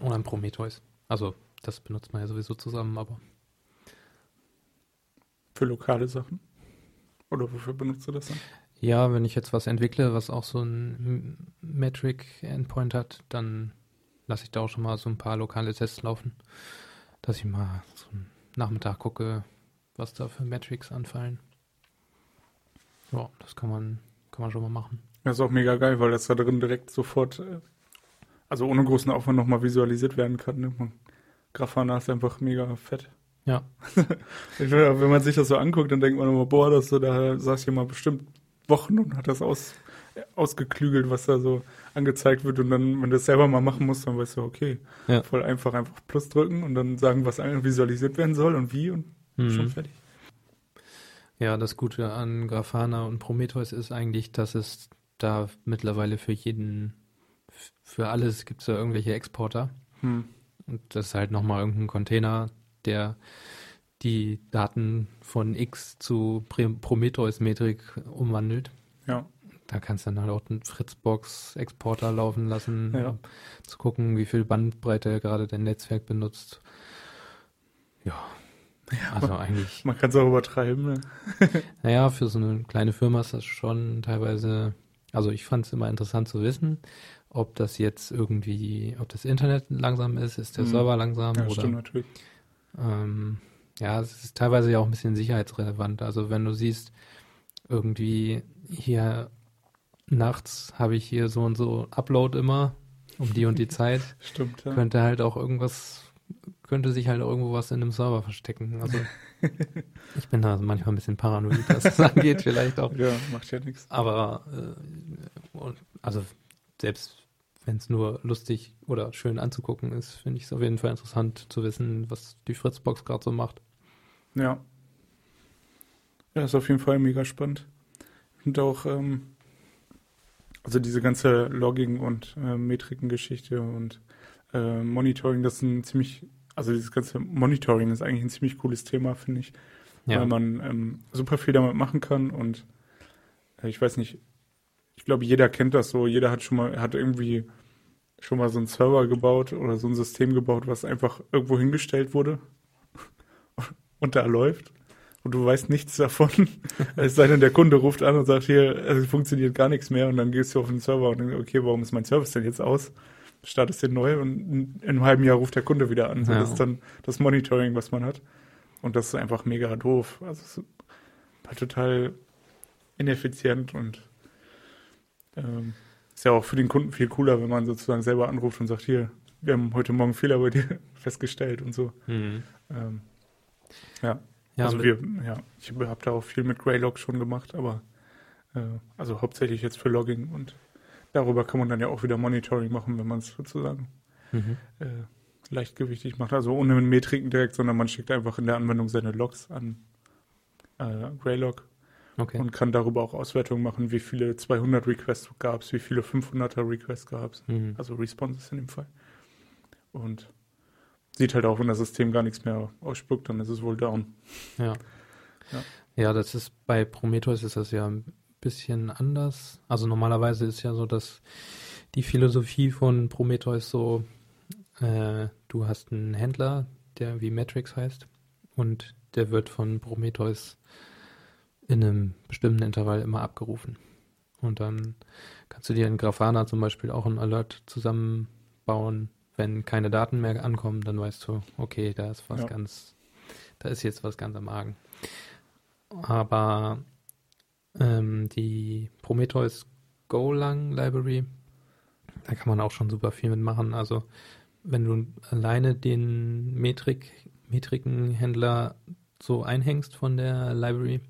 Oder ein Prometheus. Also das benutzt man ja sowieso zusammen, aber Für lokale Sachen. Oder wofür benutzt du das dann? Ja, wenn ich jetzt was entwickle, was auch so ein Metric-Endpoint hat, dann lasse ich da auch schon mal so ein paar lokale Tests laufen, dass ich mal so einen Nachmittag gucke, was da für Metrics anfallen. Ja, das kann man, kann man schon mal machen. Das ist auch mega geil, weil das da drin direkt sofort, äh, also ohne großen Aufwand nochmal visualisiert werden kann. Ne? Grafana ist einfach mega fett. Ja. Wenn man sich das so anguckt, dann denkt man immer, boah, das da saß jemand bestimmt Wochen und hat das aus, ausgeklügelt, was da so angezeigt wird. Und dann, wenn du das selber mal machen musst, dann weißt du, okay, Ja. voll einfach, einfach Plus drücken und dann sagen, was visualisiert werden soll und wie und schon Mhm. fertig. Ja, das Gute an Grafana und Prometheus ist eigentlich, dass es da mittlerweile für jeden, für alles gibt es da irgendwelche Exporter. Hm. Und das ist halt nochmal irgendein Container, der die Daten von X zu Prometheus-Metrik umwandelt. Ja. da kannst du dann halt auch einen Fritzbox-Exporter laufen lassen, Ja. um zu gucken, wie viel Bandbreite gerade dein Netzwerk benutzt. Ja, also eigentlich, Man kann es auch übertreiben. Ne? naja, für so eine kleine Firma ist das schon teilweise, also ich fand es immer interessant zu wissen, ob das jetzt irgendwie, ob das Internet langsam ist, ist der Mhm. Server langsam Ja, oder stimmt natürlich. Ähm, ja, es ist teilweise ja auch ein bisschen sicherheitsrelevant. Also wenn du siehst, irgendwie hier nachts habe ich hier so und so Upload immer um die und die Zeit, Stimmt, ja. könnte halt auch irgendwas, könnte sich halt irgendwo was in einem Server verstecken. Also ich bin da manchmal ein bisschen paranoid, was das angeht, vielleicht auch. Ja, macht ja nichts. Aber äh, und- also selbst wenn es nur lustig oder schön anzugucken ist, finde ich es auf jeden Fall interessant zu wissen, was die Fritzbox gerade so macht. Ja. Ja, ist auf jeden Fall mega spannend. Und auch, ähm, also diese ganze Logging- und äh, Metriken-Geschichte und äh, Monitoring, das ist ein ziemlich, also dieses ganze Monitoring ist eigentlich ein ziemlich cooles Thema, finde ich, Ja, weil man ähm, super viel damit machen kann und äh, ich weiß nicht, ich glaube, jeder kennt das so, jeder hat schon mal, hat irgendwie schon mal so einen Server gebaut oder so ein System gebaut, was einfach irgendwo hingestellt wurde und da läuft und du weißt nichts davon. es sei denn, der Kunde ruft an und sagt, hier, es funktioniert gar nichts mehr und dann gehst du auf den Server und denkst, okay, warum ist mein Service denn jetzt aus? Startest den neu und in, in einem halben Jahr ruft der Kunde wieder an. So, Ja. Das ist dann das Monitoring, was man hat. Und das ist einfach mega doof. Also halt total ineffizient und ähm, ist ja auch für den Kunden viel cooler, wenn man sozusagen selber anruft und sagt, hier, wir haben heute Morgen Fehler bei dir festgestellt und so. mhm. Ähm, ja, ja also wir, ja, ich habe da auch viel mit Greylog schon gemacht, aber äh, also hauptsächlich jetzt für Logging und darüber kann man dann ja auch wieder Monitoring machen, wenn man es sozusagen mhm. äh, leichtgewichtig macht. Also ohne Metriken direkt, sondern man schickt einfach in der Anwendung seine Logs an äh, Greylog okay. und kann darüber auch Auswertungen machen, wie viele 200 Requests gab es, wie viele 500er Requests gab es, Mhm. also Responses in dem Fall. Und sieht halt auch, wenn das System gar nichts mehr ausspuckt, dann ist es wohl down. Ja. Ja. ja. das ist bei Prometheus ist das ja ein bisschen anders. Also normalerweise ist ja so, dass die Philosophie von Prometheus so, äh, du hast einen Händler, der wie Matrix heißt, und der wird von Prometheus in einem bestimmten Intervall immer abgerufen. Und dann kannst du dir in Grafana zum Beispiel auch einen Alert zusammenbauen. Wenn keine Daten mehr ankommen, dann weißt du, okay, da ist was Ja. ganz, da ist jetzt was ganz am Argen. Aber ähm, die Prometheus Golang Library, da kann man auch schon super viel mitmachen. Also wenn du alleine den Metrik, Metrikenhändler so einhängst von der Library,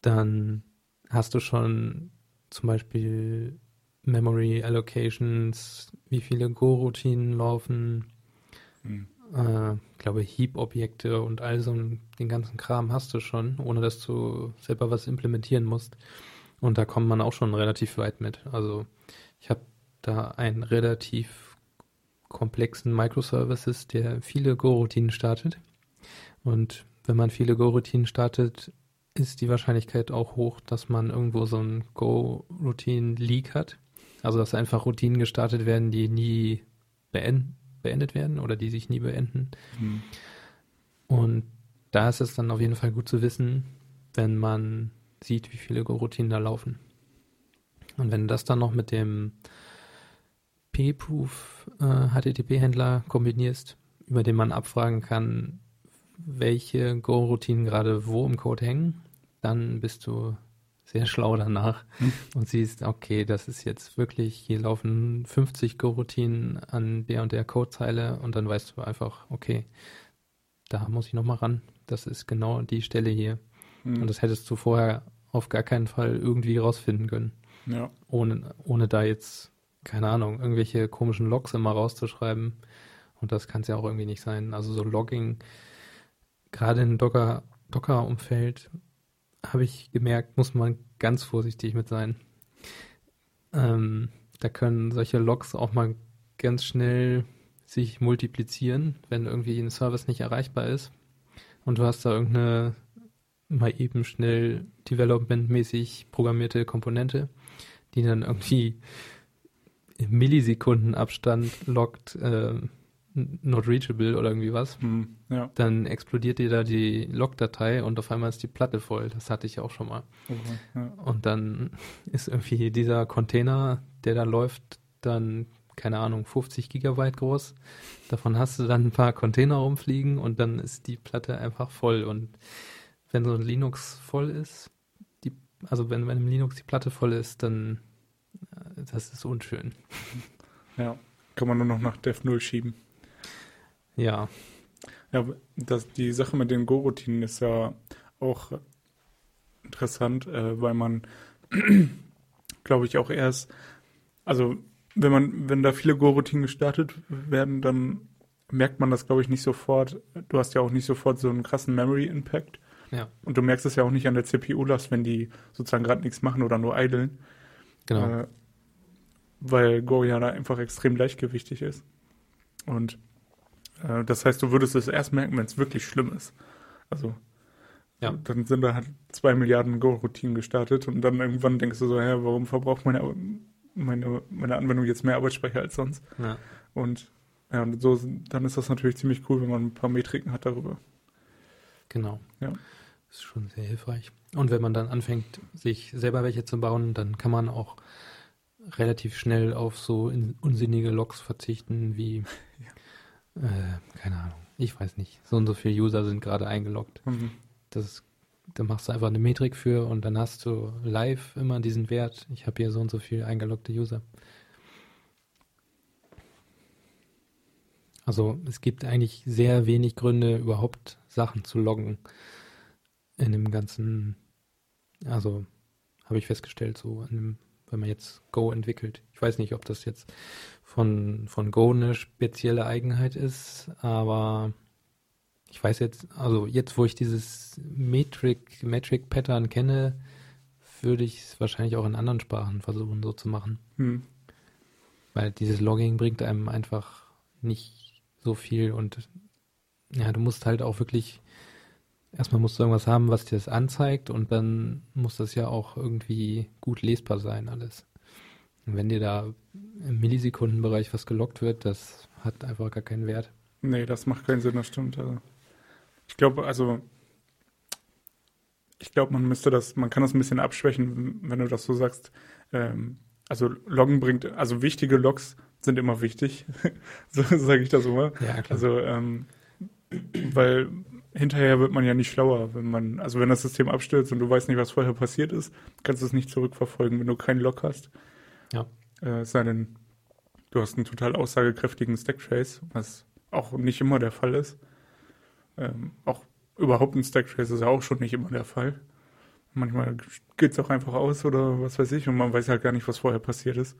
dann hast du schon zum Beispiel Memory Allocations, wie viele Go-Routinen laufen, Hm. äh, ich glaube Heap-Objekte und all so den ganzen Kram hast du schon, ohne dass du selber was implementieren musst. Und da kommt man auch schon relativ weit mit. Also ich habe da einen relativ komplexen Microservices, der viele Go-Routinen startet. Und wenn man viele Go-Routinen startet, ist die Wahrscheinlichkeit auch hoch, dass man irgendwo so einen Go-Routine-Leak hat. Also dass einfach Routinen gestartet werden, die nie beend beendet werden oder die sich nie beenden. Hm. Und da ist es dann auf jeden Fall gut zu wissen, wenn man sieht, wie viele Go-Routinen da laufen. Und wenn du das dann noch mit dem P-Proof äh, HTTP-Händler kombinierst, über den man abfragen kann, welche Go-Routinen gerade wo im Code hängen, dann bist du sehr schlau danach Hm. und siehst, okay, das ist jetzt wirklich, hier laufen 50 Go-Routinen an der und der Codezeile und dann weißt du einfach, okay, da muss ich nochmal ran. Das ist genau die Stelle hier. Hm. Und das hättest du vorher auf gar keinen Fall irgendwie rausfinden können, ja. ohne, ohne da jetzt, keine Ahnung, irgendwelche komischen Logs immer rauszuschreiben. Und das kann es ja auch irgendwie nicht sein. Also so Logging, gerade in Docker, Docker-Umfeld, habe ich gemerkt, muss man ganz vorsichtig mit sein. Ähm, da können solche Logs auch mal ganz schnell sich multiplizieren, wenn irgendwie ein Service nicht erreichbar ist und du hast da irgendeine mal eben schnell developmentmäßig programmierte Komponente, die dann irgendwie im Millisekundenabstand lockt, äh, not reachable oder irgendwie was. Hm, ja. Dann explodiert dir da die Logdatei und auf einmal ist die Platte voll. Das hatte ich auch schon mal. Okay, ja. Und dann ist irgendwie dieser Container, der da läuft, dann, keine Ahnung, 50 Gigabyte groß. Davon hast du dann ein paar Container rumfliegen und dann ist die Platte einfach voll. Und wenn so ein Linux voll ist, die, also wenn bei einem Linux die Platte voll ist, dann äh, das ist unschön. ja. Kann man nur noch nach Dev 0 schieben. Ja. Ja, das, die Sache mit den Go-Routinen ist ja auch interessant, äh, weil man, glaube ich, auch erst, also wenn man, wenn da viele Go-Routinen gestartet werden, dann merkt man das, glaube ich, nicht sofort. Du hast ja auch nicht sofort so einen krassen Memory-Impact. Ja. Und du merkst es ja auch nicht an der CPU-Last, wenn die sozusagen gerade nichts machen oder nur idlen. Genau. Äh, weil Go ja da einfach extrem leichtgewichtig ist. Und äh, das heißt, du würdest es erst merken, wenn es wirklich schlimm ist. Also Ja. dann sind da halt zwei Milliarden Go-Routinen gestartet und dann irgendwann denkst du so, hä, warum verbraucht meine, meine, meine Anwendung jetzt mehr Arbeitsspeicher als sonst? ja. Und ja, und so, dann ist das natürlich ziemlich cool, wenn man ein paar Metriken hat darüber. Genau. Ja. Das ist schon sehr hilfreich. Und wenn man dann anfängt, sich selber welche zu bauen, dann kann man auch relativ schnell auf so in, unsinnige Logs verzichten, wie, äh, keine Ahnung, ich weiß nicht, so und so viele User sind gerade eingeloggt. Mhm. Das da machst du einfach eine Metrik für und dann hast du live immer diesen Wert. Ich habe hier so und so viele eingeloggte User. Also es gibt eigentlich sehr wenig Gründe, überhaupt Sachen zu loggen in dem ganzen, also habe ich festgestellt, so in dem, wenn man jetzt Go entwickelt. Ich weiß nicht, ob das jetzt von, von Go eine spezielle Eigenheit ist, aber ich weiß jetzt, also jetzt, wo ich dieses Metric, Metric Pattern kenne, würde ich es wahrscheinlich auch in anderen Sprachen versuchen, so zu machen. Hm. Weil dieses Logging bringt einem einfach nicht so viel und ja, du musst halt auch wirklich, erstmal musst du irgendwas haben, was dir das anzeigt und dann muss das ja auch irgendwie gut lesbar sein, alles. Und wenn dir da im Millisekundenbereich was gelockt wird, das hat einfach gar keinen Wert. Nee, das macht keinen Sinn, das stimmt. Also, ich glaube, also ich glaube, man müsste das, man kann das ein bisschen abschwächen, wenn du das so sagst. Ähm, also Loggen bringt, also wichtige Logs sind immer wichtig, so sage ich das immer. Ja, klar. Also ähm, weil hinterher wird man ja nicht schlauer, wenn man, also wenn das System abstürzt und du weißt nicht, was vorher passiert ist, kannst du es nicht zurückverfolgen, wenn du keinen Log hast. Ja. Äh, es sei denn, du hast einen total aussagekräftigen Stacktrace, was auch nicht immer der Fall ist. Ähm, auch überhaupt ein Stacktrace ist ja auch schon nicht immer der Fall. Manchmal geht es auch einfach aus oder was weiß ich und man weiß halt gar nicht, was vorher passiert ist.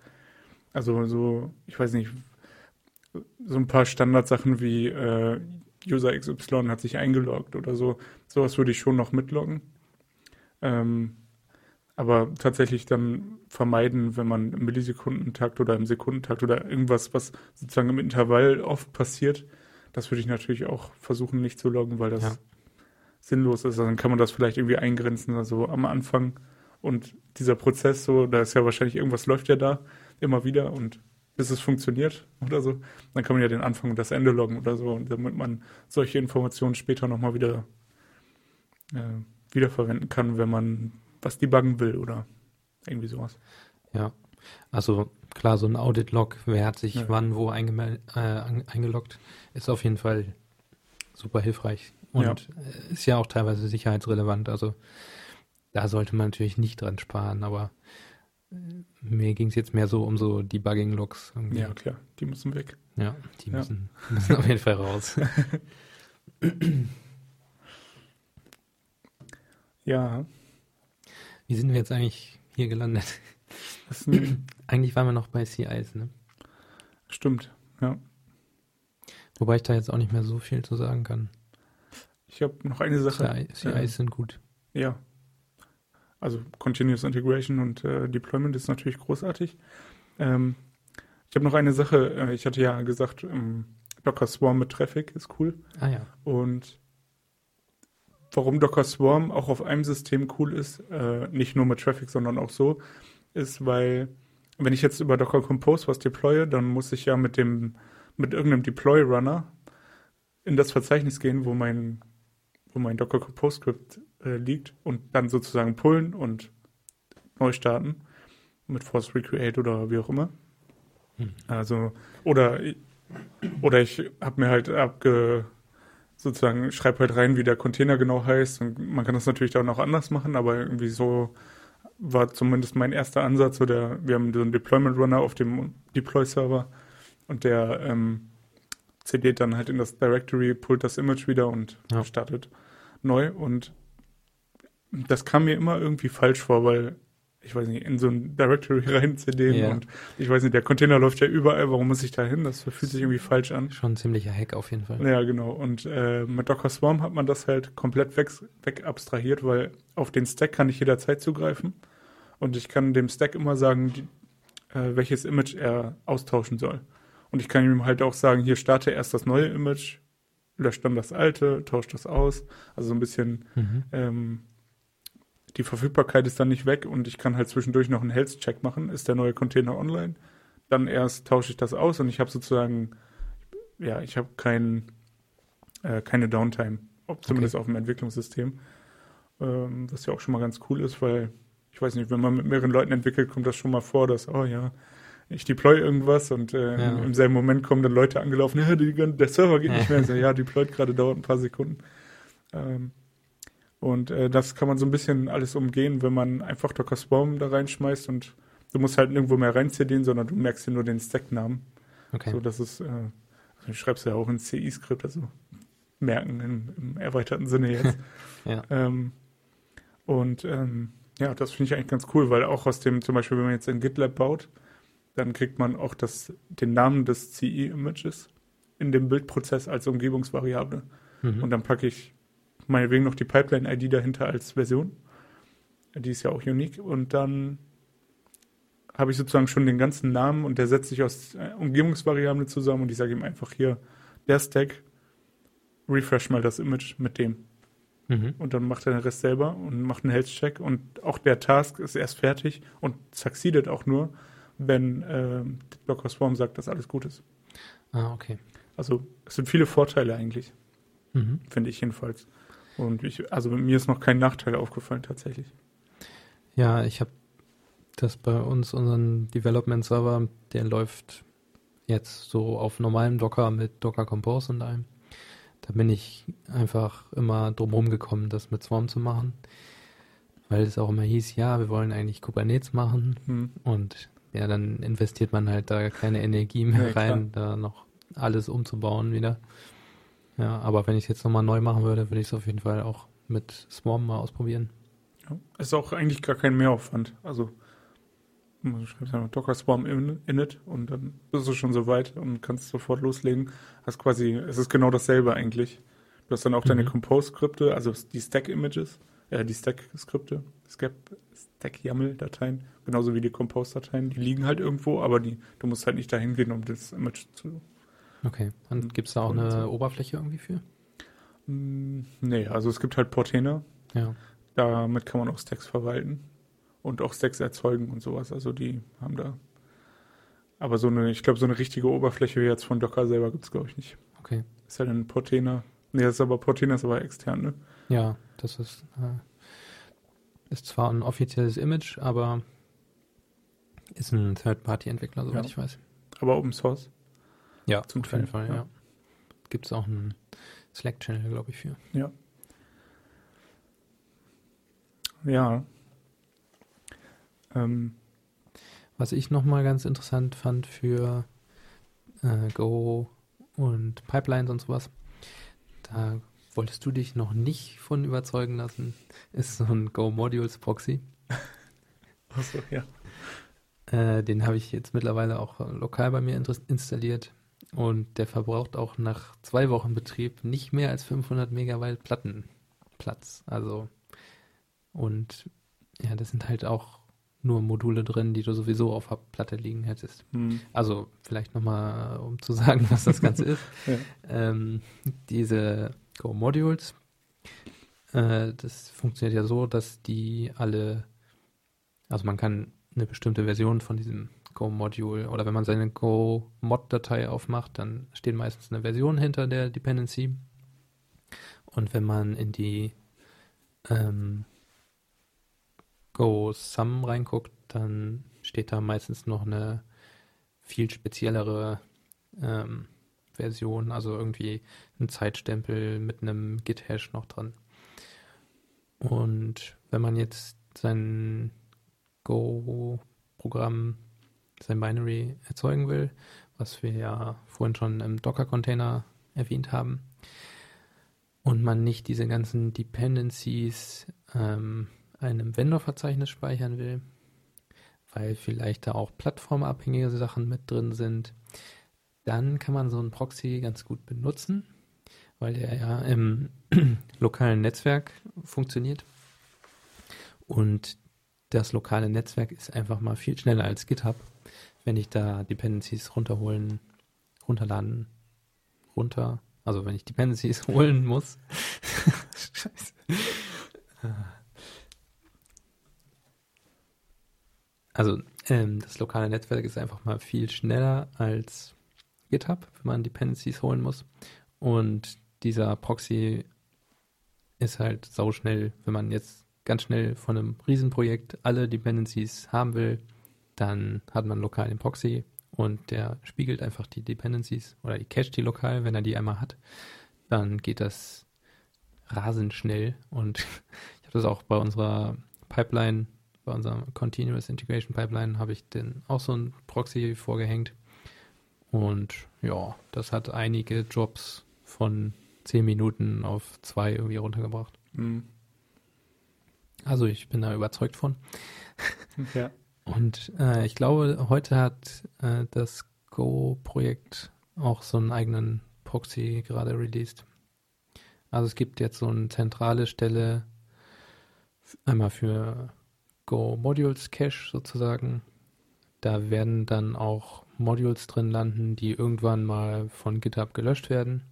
Also so, ich weiß nicht, so ein paar Standardsachen wie äh, User XY hat sich eingeloggt oder so, sowas würde ich schon noch mitloggen. Ähm, aber tatsächlich dann vermeiden, wenn man im Millisekundentakt oder im Sekundentakt oder irgendwas, was sozusagen im Intervall oft passiert, das würde ich natürlich auch versuchen nicht zu loggen, weil das Ja. sinnlos ist. Also dann kann man das vielleicht irgendwie eingrenzen, also am Anfang und dieser Prozess so, da ist ja wahrscheinlich irgendwas läuft ja da immer wieder und bis es funktioniert oder so, dann kann man ja den Anfang und das Ende loggen oder so, und damit man solche Informationen später nochmal wieder äh, wiederverwenden kann, wenn man was debuggen will oder irgendwie sowas. Ja, also klar, so ein Audit-Log, wer hat sich Ja. wann wo äh, eingeloggt, ist auf jeden Fall super hilfreich und Ja. äh, ist ja auch teilweise sicherheitsrelevant. Also da sollte man natürlich nicht dran sparen, aber mir ging es jetzt mehr so um so Debugging-Logs. irgendwie. Ja, klar, die müssen weg. ja, die Ja. müssen, müssen auf jeden Fall raus. Ja, Wie sind wir jetzt eigentlich hier gelandet? Eigentlich waren wir noch bei CIs, ne? stimmt. Ja. Wobei ich da jetzt auch nicht mehr so viel zu sagen kann. Ich habe noch eine Sache. CI, CIs sind gut. Ja. Also Continuous Integration und äh, Deployment ist natürlich großartig. Ähm, ich habe noch eine Sache. Äh, ich hatte ja gesagt, ähm, Docker Swarm mit Traffic ist cool. Ah ja. Und warum Docker Swarm auch auf einem System cool ist, äh, nicht nur mit Traffic, sondern auch so, ist, weil wenn ich jetzt über Docker Compose was deploye, dann muss ich ja mit dem, mit irgendeinem Deploy Runner in das Verzeichnis gehen, wo mein, wo mein Docker Compose Script äh, liegt und dann sozusagen pullen und neu starten mit Force Recreate oder wie auch immer. Hm. Also, oder, oder ich habe mir halt abge, sozusagen, schreibe halt rein, wie der Container genau heißt. Und man kann das natürlich auch noch anders machen, aber irgendwie so war zumindest mein erster Ansatz. So der, wir haben so einen Deployment Runner auf dem Deploy-Server und der ähm, CD dann halt in das Directory, pullt das Image wieder und ja. startet neu. Und das kam mir immer irgendwie falsch vor, weil ich weiß nicht, in so ein Directory rein CD ja. und ich weiß nicht, der Container läuft ja überall, warum muss ich da hin? Das fühlt sich irgendwie falsch an. Schon ein ziemlicher Hack auf jeden Fall. Ja, genau. Und äh, mit Docker Swarm hat man das halt komplett weg, weg abstrahiert, weil auf den Stack kann ich jederzeit zugreifen und ich kann dem Stack immer sagen, die, äh, welches Image er austauschen soll. Und ich kann ihm halt auch sagen, hier starte erst das neue Image, löscht dann das alte, tauscht das aus. Also so ein bisschen mhm. ähm, die Verfügbarkeit ist dann nicht weg und ich kann halt zwischendurch noch einen Health-Check machen. Ist der neue Container online? Dann erst tausche ich das aus und ich habe sozusagen, ja, ich habe kein, äh, keine Downtime, zumindest okay. auf dem Entwicklungssystem. Ähm, was ja auch schon mal ganz cool ist, weil ich weiß nicht, wenn man mit mehreren Leuten entwickelt, kommt das schon mal vor, dass, oh ja, ich deploy irgendwas und äh, ja. im selben Moment kommen dann Leute angelaufen, ja, die, der Server geht nicht mehr. So, ja, deployt gerade, dauert ein paar Sekunden. Ähm, und äh, das kann man so ein bisschen alles umgehen, wenn man einfach Docker Swarm da reinschmeißt und du musst halt nirgendwo mehr rein CDen, sondern du merkst hier nur den Stack-Namen. Okay. So, das ist, äh, also schreibst ja auch ein CI-Skript, also merken im, im, erweiterten Sinne jetzt. ja. Ähm, und ähm, ja, das finde ich eigentlich ganz cool, weil auch aus dem, zum Beispiel, wenn man jetzt ein GitLab baut, dann kriegt man auch das, den Namen des CI-Images in dem Bildprozess als Umgebungsvariable. Mhm. Und dann packe ich meinetwegen noch die Pipeline-ID dahinter als Version. Die ist ja auch unique. Und dann habe ich sozusagen schon den ganzen Namen und der setzt sich aus äh, Umgebungsvariablen zusammen und ich sage ihm einfach hier, der Stack, refresh mal das Image mit dem. Mhm. Und dann macht er den Rest selber und macht einen Health-Check und auch der Task ist erst fertig und succeedet auch nur, wenn äh, Docker Swarm sagt, dass alles gut ist. Ah, okay. Also es sind viele Vorteile eigentlich, mhm. finde ich jedenfalls. Und ich, also mir ist noch kein Nachteil aufgefallen tatsächlich. Ja, ich habe das bei uns, unseren Development-Server, der läuft jetzt so auf normalem Docker mit Docker Compose und allem. Da bin ich einfach immer drum gekommen, das mit Swarm zu machen. Weil es auch immer hieß, ja, wir wollen eigentlich Kubernetes machen. Hm. Und ja, dann investiert man halt da keine Energie mehr ja, rein, klar. da noch alles umzubauen wieder. Ja, aber wenn ich es jetzt nochmal neu machen würde, würde ich es auf jeden Fall auch mit Swarm mal ausprobieren. Ja, ist auch eigentlich gar kein Mehraufwand. Also du schreibst einfach Docker Swarm in, init und dann bist du schon so weit und kannst sofort loslegen. Hast quasi, es ist genau dasselbe eigentlich. Du hast dann auch mhm. deine Compose-Skripte, also die Stack-Images, äh, die Stack-Skripte, Stack-YAML-Dateien, genauso wie die Compose-Dateien. Die liegen halt irgendwo, aber die, du musst halt nicht dahin gehen, um das Image zu Okay. Und gibt es da auch eine so. Oberfläche irgendwie für? Mm, nee, also es gibt halt Portainer. Ja. Damit kann man auch Stacks verwalten und auch Stacks erzeugen und sowas. Also die haben da. Aber so eine, ich glaube, so eine richtige Oberfläche wie jetzt von Docker selber gibt es, glaube ich, nicht. Okay. Ist ja ein Portainer. Nee, das ist aber Portainer ist aber extern, ne? Ja, das ist, äh, ist zwar ein offizielles Image, aber ist ein Third-Party-Entwickler, soweit ja. ich weiß. Aber Open Source? Ja, zum auf jeden Fall, ja. ja. Gibt es auch einen Slack-Channel, glaube ich, für. Ja. Ja. Ähm. Was ich nochmal ganz interessant fand für äh, Go und Pipelines und sowas, da wolltest du dich noch nicht von überzeugen lassen, ist so ein Go Modules Proxy. Achso, ja. Äh, den habe ich jetzt mittlerweile auch lokal bei mir installiert. Und der verbraucht auch nach zwei Wochen Betrieb nicht mehr als 500 Megabyte Plattenplatz. Also, und ja, das sind halt auch nur Module drin, die du sowieso auf der Platte liegen hättest. Hm. Also, vielleicht nochmal, um zu sagen, was das Ganze ist. ja. ähm, diese Go-Modules äh, das funktioniert ja so, dass die alle, also man kann eine bestimmte Version von diesem Go-Module oder wenn man seine Go-Mod-Datei aufmacht, dann steht meistens eine Version hinter der Dependency. Und wenn man in die ähm, Go-Sum reinguckt, dann steht da meistens noch eine viel speziellere ähm, Version, also irgendwie ein Zeitstempel mit einem Git-Hash noch dran. Und wenn man jetzt sein Go-Programm, sein Binary erzeugen will, was wir ja vorhin schon im Docker-Container erwähnt haben, und man nicht diese ganzen Dependencies ähm, einem Vendor-Verzeichnis speichern will, weil vielleicht da auch plattformabhängige Sachen mit drin sind, dann kann man so einen Proxy ganz gut benutzen, weil der ja im lokalen Netzwerk funktioniert. Und das lokale Netzwerk ist einfach mal viel schneller als GitHub, wenn ich da Dependencies runterholen, runterladen, runter, also wenn ich Dependencies holen muss. Scheiße. Also ähm, das lokale Netzwerk ist einfach mal viel schneller als GitHub, wenn man Dependencies holen muss. Und dieser Proxy ist halt sau schnell, wenn man jetzt ganz schnell von einem Riesenprojekt alle Dependencies haben will, dann hat man lokal den Proxy und der spiegelt einfach die Dependencies oder die cache die lokal, wenn er die einmal hat, dann geht das rasend schnell und ich habe das auch bei unserer Pipeline bei unserem Continuous Integration Pipeline habe ich den auch so ein Proxy vorgehängt. Und ja, das hat einige Jobs von 10 Minuten auf zwei irgendwie runtergebracht. Mhm. Also ich bin da überzeugt von. Ja. Und äh, ich glaube, heute hat äh, das Go-Projekt auch so einen eigenen Proxy gerade released. Also es gibt jetzt so eine zentrale Stelle einmal für Go Modules Cache sozusagen. Da werden dann auch Modules drin landen, die irgendwann mal von GitHub gelöscht werden.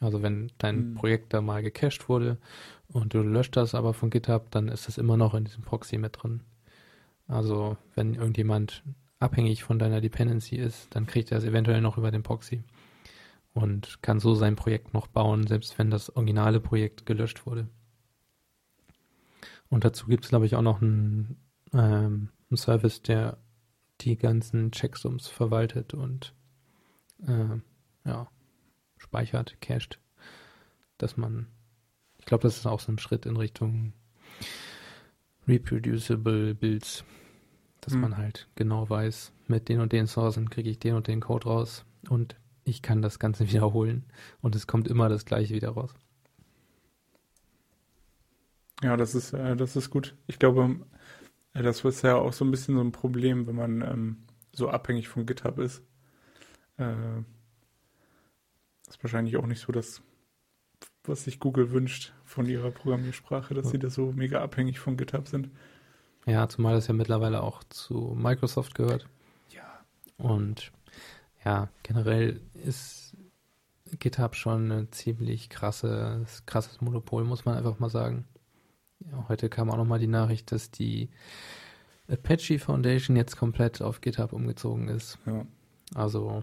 Also wenn dein mhm. Projekt da mal gecached wurde und du löscht das aber von GitHub, dann ist das immer noch in diesem Proxy mit drin. Also wenn irgendjemand abhängig von deiner Dependency ist, dann kriegt er es eventuell noch über den Proxy und kann so sein Projekt noch bauen, selbst wenn das originale Projekt gelöscht wurde. Und dazu gibt es, glaube ich, auch noch einen, ähm, einen, Service, der die ganzen Checksums verwaltet und äh, ja, speichert, cached, dass man, ich glaube, das ist auch so ein Schritt in Richtung reproducible Builds, dass hm. man halt genau weiß, mit den und den Sourcen kriege ich den und den Code raus und ich kann das Ganze wiederholen und es kommt immer das gleiche wieder raus. Ja, das ist, äh, das ist gut. Ich glaube, äh, das ist ja auch so ein bisschen so ein Problem, wenn man ähm, so abhängig von GitHub ist. Äh, ist wahrscheinlich auch nicht so das, was sich Google wünscht von ihrer Programmiersprache, dass ja. sie da so mega abhängig von GitHub sind. Ja, zumal das ja mittlerweile auch zu Microsoft gehört. Ja. Und ja, generell ist GitHub schon ein ziemlich krasses, krasses Monopol, muss man einfach mal sagen. Ja, heute kam auch nochmal die Nachricht, dass die Apache Foundation jetzt komplett auf GitHub umgezogen ist. Ja. Also,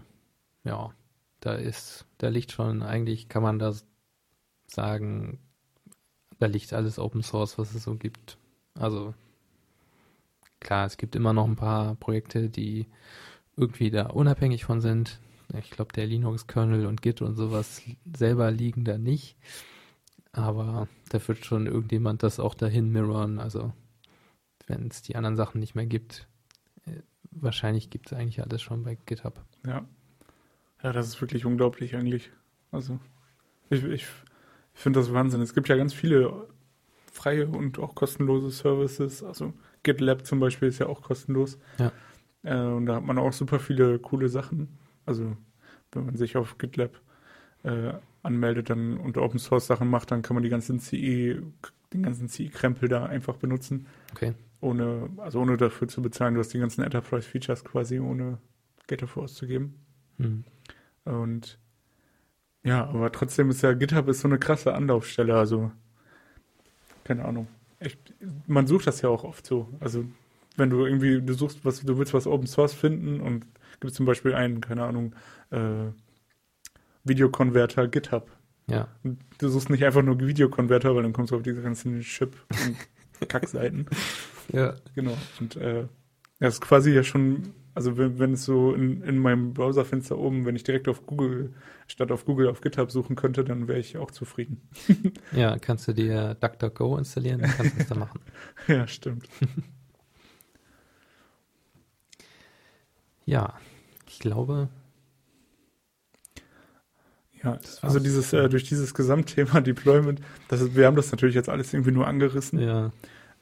ja, da ist, da liegt schon, eigentlich kann man das sagen, da liegt alles Open Source, was es so gibt. Also, klar, es gibt immer noch ein paar Projekte, die irgendwie da unabhängig von sind. Ich glaube, der Linux-Kernel und Git und sowas selber liegen da nicht. Aber da wird schon irgendjemand das auch dahin mirrorn. Also wenn es die anderen Sachen nicht mehr gibt, äh, wahrscheinlich gibt es eigentlich alles schon bei GitHub. Ja. Ja, das ist wirklich unglaublich eigentlich. Also ich, ich, ich finde das Wahnsinn. Es gibt ja ganz viele freie und auch kostenlose Services. Also GitLab zum Beispiel ist ja auch kostenlos. Ja. Äh, und da hat man auch super viele coole Sachen. Also wenn man sich auf GitLab äh, anmeldet dann und Open Source Sachen macht, dann kann man die ganzen CE, den ganzen CE-Krempel da einfach benutzen. Okay. Ohne, also ohne dafür zu bezahlen. Du hast die ganzen Enterprise Features quasi ohne Geld dafür auszugeben. Mhm. Und ja, aber trotzdem ist ja GitHub ist so eine krasse Anlaufstelle. Also keine Ahnung. Ich, man sucht das ja auch oft so. Also wenn du irgendwie, du suchst was, du willst was Open Source finden und gibt zum Beispiel einen, keine Ahnung, äh, Videokonverter GitHub. Ja. Und du suchst nicht einfach nur Videokonverter, weil dann kommst du auf diese ganzen Chip und Kackseiten. Ja. Genau. Und äh, das ist quasi ja schon, also wenn, wenn es so in, in meinem Browserfenster oben, wenn ich direkt auf Google, statt auf Google auf GitHub suchen könnte, dann wäre ich auch zufrieden. Ja, kannst du dir DuckDuckGo installieren, dann kannst du das da machen. ja, stimmt. Ja, ich glaube, Ja, Das also dieses, äh, durch dieses Gesamtthema Deployment, das ist, wir haben das natürlich jetzt alles irgendwie nur angerissen. ja,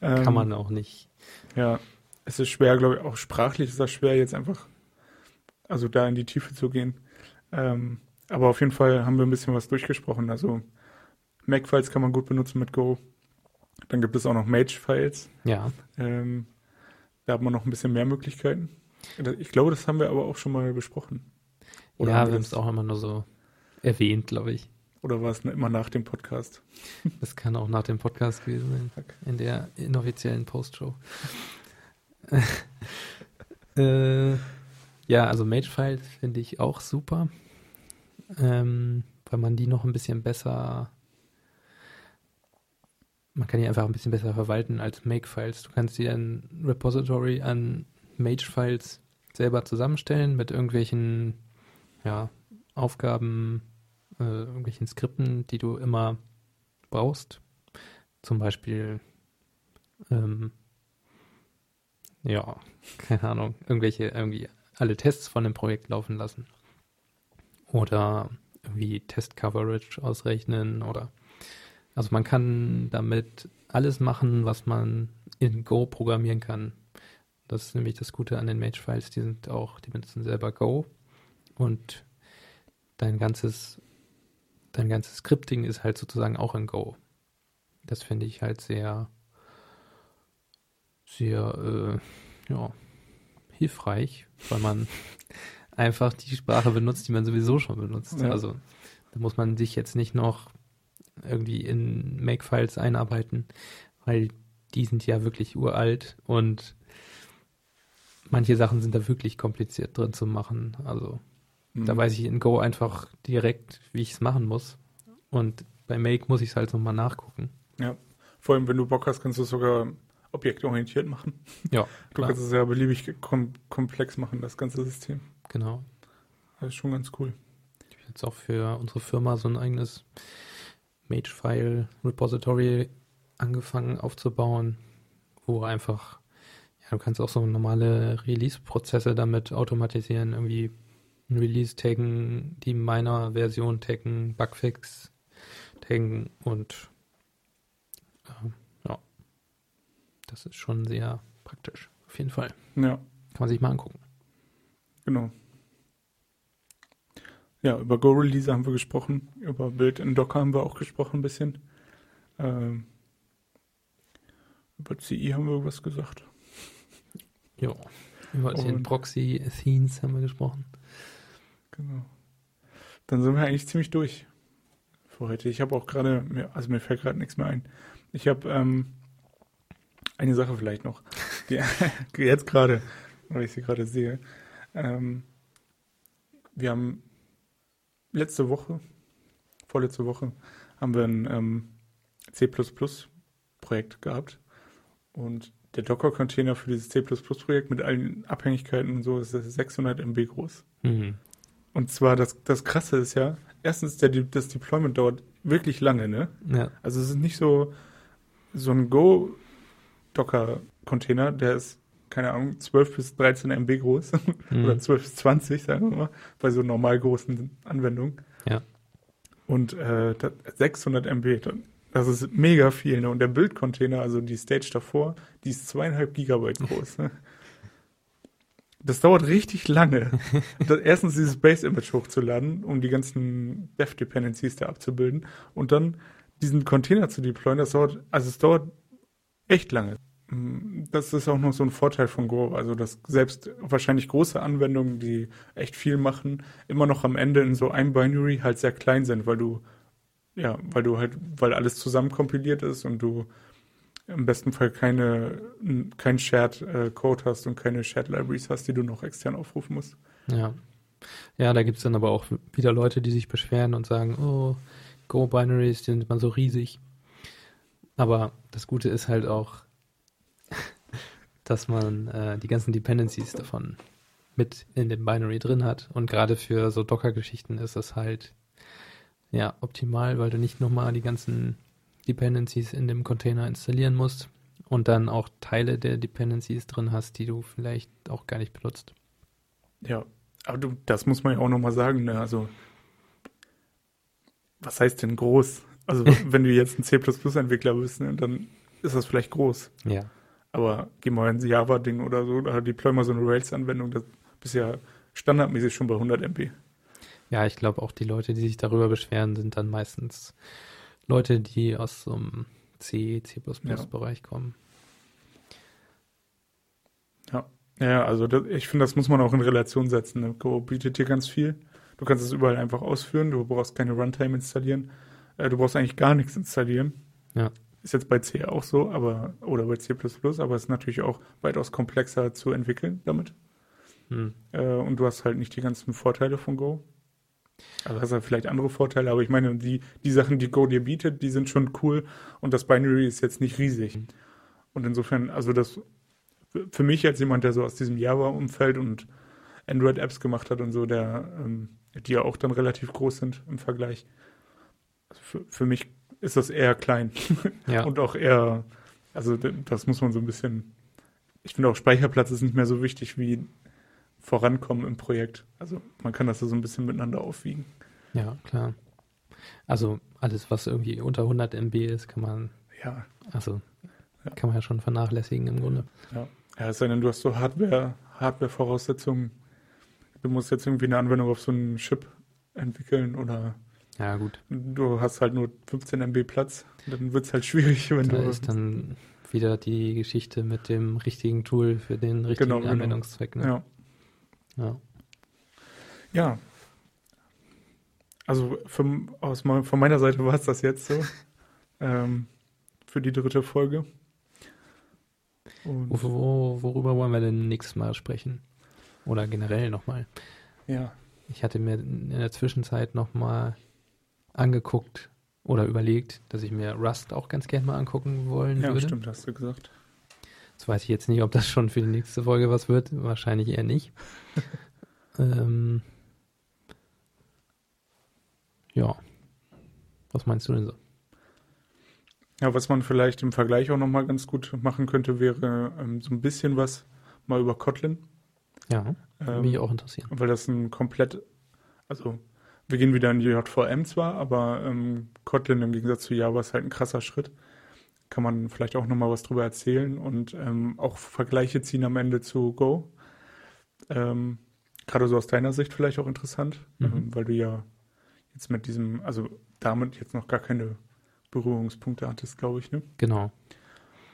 Ähm, kann man auch nicht. Ja, es ist schwer, glaube ich, auch sprachlich ist das schwer, jetzt einfach, also da in die Tiefe zu gehen. Ähm, aber auf jeden Fall haben wir ein bisschen was durchgesprochen. Also Mac-Files kann man gut benutzen mit Go. Dann gibt es auch noch Mage-Files. Ja, Ähm, da hat man noch ein bisschen mehr Möglichkeiten. Ich glaube, das haben wir aber auch schon mal besprochen. Oder ja, haben wir haben es auch immer nur so erwähnt, glaube ich. Oder war es immer nach dem Podcast? Das kann auch nach dem Podcast gewesen sein, in der inoffiziellen Postshow. äh, ja, also Magefiles finde ich auch super, ähm, weil man die noch ein bisschen besser, man kann die einfach ein bisschen besser verwalten als Makefiles. Du kannst dir ein Repository an Magefiles selber zusammenstellen mit irgendwelchen ja, Aufgaben, äh, irgendwelchen Skripten, die du immer brauchst. Zum Beispiel, ähm, ja, keine Ahnung, irgendwelche, irgendwie alle Tests von dem Projekt laufen lassen. Oder irgendwie Test-Coverage ausrechnen oder also man kann damit alles machen, was man in Go programmieren kann. Das ist nämlich das Gute an den Mage-Files, die sind auch, die benutzen selber Go und dein ganzes, dein ganzes Scripting ist halt sozusagen auch in Go. Das finde ich halt sehr, sehr, äh, ja, hilfreich, weil man einfach die Sprache benutzt, die man sowieso schon benutzt. Ja. Also da muss man sich jetzt nicht noch irgendwie in Makefiles einarbeiten, weil die sind ja wirklich uralt und manche Sachen sind da wirklich kompliziert drin zu machen. Also da Mhm. weiß ich in Go einfach direkt, wie ich es machen muss. Und bei Make muss ich es halt nochmal nachgucken. Vor allem, wenn du Bock hast, kannst du sogar objektorientiert machen. Ja, Du klar. kannst es ja beliebig kom komplex machen, das ganze System. genau. Das ist schon ganz cool. Ich habe jetzt auch für unsere Firma so ein eigenes Mage-File-Repository angefangen aufzubauen, wo einfach, ja, du kannst auch so normale Release-Prozesse damit automatisieren, irgendwie ein Release taggen, die meiner Version taggen, Bugfix taggen und ja, das ist schon sehr praktisch, auf jeden Fall. Ja, Kann man sich mal angucken. genau. Ja, über Go-Release haben wir gesprochen, über Bild in Docker haben wir auch gesprochen ein bisschen. Ähm, über CI haben wir was gesagt. Ja, über den Und- Proxy-Themes haben wir gesprochen. Genau. Dann sind wir eigentlich ziemlich durch für heute. Ich habe auch gerade, also mir fällt gerade nichts mehr ein. Ich habe ähm, eine Sache vielleicht noch, jetzt gerade, weil ich sie gerade sehe. Ähm, wir haben letzte Woche, vorletzte Woche, haben wir ein ähm, C++-Projekt gehabt und der Docker-Container für dieses C++-Projekt mit allen Abhängigkeiten und so ist 600 MB groß. Mhm. Und zwar, das, das Krasse ist ja, erstens, der, das Deployment dauert wirklich lange, ne? Ja, Also es ist nicht so, so ein Go-Docker-Container, der ist, keine Ahnung, 12 bis 13 MB groß Mhm. oder 12 bis 20, sagen wir mal, bei so normal großen Anwendungen. Ja. Und äh, das, 600 MB, das ist mega viel, ne? Und der Bildcontainer, also die Stage davor, die ist zweieinhalb Gigabyte groß, ne? Das dauert richtig lange. erstens dieses Base-Image hochzuladen, um die ganzen Dev-Dependencies da abzubilden. Und dann diesen Container zu deployen, das dauert, also es dauert echt lange. Das ist auch noch so ein Vorteil von Go, also dass selbst wahrscheinlich große Anwendungen, die echt viel machen, immer noch am Ende in so einem Binary halt sehr klein sind, weil du, ja, weil du halt, weil alles zusammen kompiliert ist und du im besten Fall keine, kein Shared äh, Code hast und keine Shared Libraries hast, die du noch extern aufrufen musst. Ja. Ja, da gibt es dann aber auch wieder Leute, die sich beschweren und sagen, oh, Go-Binaries, die sind immer so riesig. Aber das Gute ist halt auch, dass man äh, die ganzen Dependencies davon mit in dem Binary drin hat. Und gerade für so Docker-Geschichten ist das halt ja optimal, weil du nicht nochmal die ganzen Dependencies in dem Container installieren musst und dann auch Teile der Dependencies drin hast, die du vielleicht auch gar nicht benutzt. Ja, aber du, das muss man ja auch nochmal sagen. Ne? Also, was heißt denn groß? Also, wenn du jetzt ein C++-Entwickler bist, ne, dann ist das vielleicht groß. Ja. Aber geh mal ins Java-Ding oder so, oder deploy mal so eine Rails-Anwendung, das bist ja standardmäßig schon bei 100 MB. Ja, ich glaube auch die Leute, die sich darüber beschweren, sind dann meistens Leute, die aus so einem C, C++-Bereich ja. kommen. Ja, ja also das, ich finde, das muss man auch in Relation setzen. Ne? Go bietet dir ganz viel. Du kannst es überall einfach ausführen. Du brauchst keine Runtime installieren. Äh, du brauchst eigentlich gar nichts installieren. Ja. Ist jetzt bei C auch so, aber oder bei C++, aber es ist natürlich auch weitaus komplexer zu entwickeln damit. Hm. Äh, und du hast halt nicht die ganzen Vorteile von Go. Also hast halt vielleicht andere Vorteile, aber ich meine, die, die Sachen, die Go dir bietet, die sind schon cool und das Binary ist jetzt nicht riesig. Und insofern, also das für mich als jemand, der so aus diesem Java-Umfeld und Android-Apps gemacht hat und so, der, ähm, die ja auch dann relativ groß sind im Vergleich. Also für, für mich ist das eher klein. Ja. und auch eher, also das muss man so ein bisschen, ich finde auch Speicherplatz ist nicht mehr so wichtig wie vorankommen im Projekt. Also man kann das so ein bisschen miteinander aufwiegen. Ja, klar. Also alles, was irgendwie unter 100 MB ist, kann man, ja, also ja. kann man ja schon vernachlässigen im Grunde. Ja, ja es sei denn, du hast so Hardware, Hardware-Voraussetzungen. Du musst jetzt irgendwie eine Anwendung auf so einen Chip entwickeln oder ja, gut. Du hast halt nur 15 MB Platz. Dann wird es halt schwierig, wenn da du. ist dann wieder die Geschichte mit dem richtigen Tool für den richtigen genau, genau. Anwendungszweck. Ne? Ja. Ja. Ja. Also für, aus, von meiner Seite war es das jetzt so. ähm, für die dritte Folge. Wo, wo, worüber wollen wir denn nächstes Mal sprechen? Oder generell nochmal? Ja. Ich hatte mir in der Zwischenzeit nochmal angeguckt oder überlegt, dass ich mir Rust auch ganz gerne mal angucken wollen ja, würde. Ja, stimmt, hast du gesagt. Jetzt weiß ich jetzt nicht, ob das schon für die nächste Folge was wird. Wahrscheinlich eher nicht. ähm, ja. Was meinst du denn so? Ja, was man vielleicht im Vergleich auch nochmal ganz gut machen könnte, wäre ähm, so ein bisschen was mal über Kotlin. Ja, würde ähm, mich auch interessieren. Weil das ein komplett, also wir gehen wieder in die JVM zwar, aber ähm, Kotlin im Gegensatz zu Java ist halt ein krasser Schritt kann man vielleicht auch nochmal was drüber erzählen und ähm, auch Vergleiche ziehen am Ende zu Go. Ähm, Gerade so aus deiner Sicht vielleicht auch interessant, mhm. ähm, weil du ja jetzt mit diesem, also damit jetzt noch gar keine Berührungspunkte hattest, glaube ich, ne? Genau.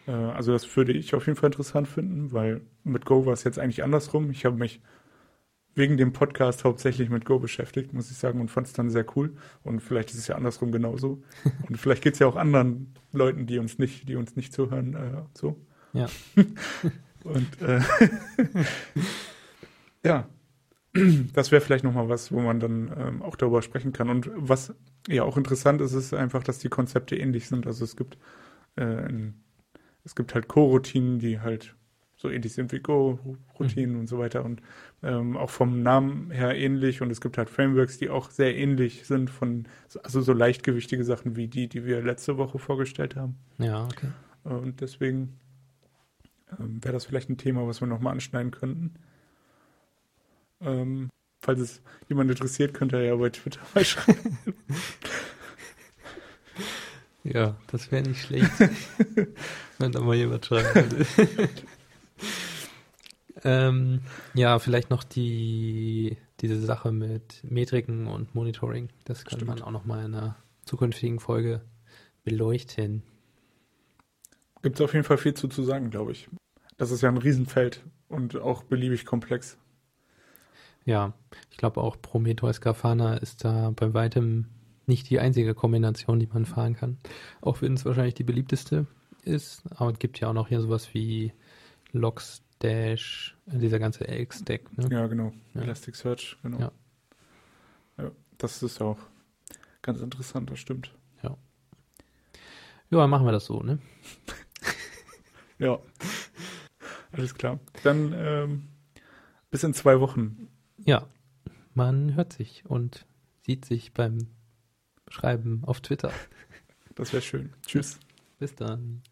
Äh, also das würde ich auf jeden Fall interessant finden, weil mit Go war es jetzt eigentlich andersrum. Ich habe mich wegen dem Podcast hauptsächlich mit Go beschäftigt, muss ich sagen, und fand es dann sehr cool. Und vielleicht ist es ja andersrum genauso. und vielleicht geht es ja auch anderen Leuten, die uns nicht, die uns nicht zuhören, äh, so. Ja. und äh, ja, das wäre vielleicht nochmal was, wo man dann ähm, auch darüber sprechen kann. Und was ja auch interessant ist, ist einfach, dass die Konzepte ähnlich sind. Also es gibt äh, ein, es gibt halt Co-Routinen, die halt so ähnlich sind wie Go-Routinen mhm. und so weiter und ähm, auch vom Namen her ähnlich und es gibt halt Frameworks, die auch sehr ähnlich sind von, also so leichtgewichtige Sachen wie die, die wir letzte Woche vorgestellt haben. Ja, okay. Und deswegen ähm, wäre das vielleicht ein Thema, was wir nochmal anschneiden könnten. Ähm, falls es jemand interessiert, könnte er ja bei Twitter mal schreiben. Ja, das wäre nicht schlecht, wenn da mal jemand schreiben würde. Ähm, ja, vielleicht noch die, diese Sache mit Metriken und Monitoring. Das könnte man auch noch mal in einer zukünftigen Folge beleuchten. Gibt es auf jeden Fall viel zu, zu sagen, glaube ich. Das ist ja ein Riesenfeld und auch beliebig komplex. Ja, ich glaube auch Prometheus Grafana ist da bei weitem nicht die einzige Kombination, die man fahren kann. Auch wenn es wahrscheinlich die beliebteste ist. Aber es gibt ja auch noch hier sowas wie Logstash, dieser ganze Elk-Stack. Ne? Ja, genau. Ja. Elasticsearch, genau. Ja. Ja, das ist auch ganz interessant, das stimmt. Ja, machen wir das so, ne? Ja. Alles klar. Dann ähm, bis in zwei Wochen. Ja, man hört sich und sieht sich beim Schreiben auf Twitter. Das wäre schön. Tschüss. Bis dann.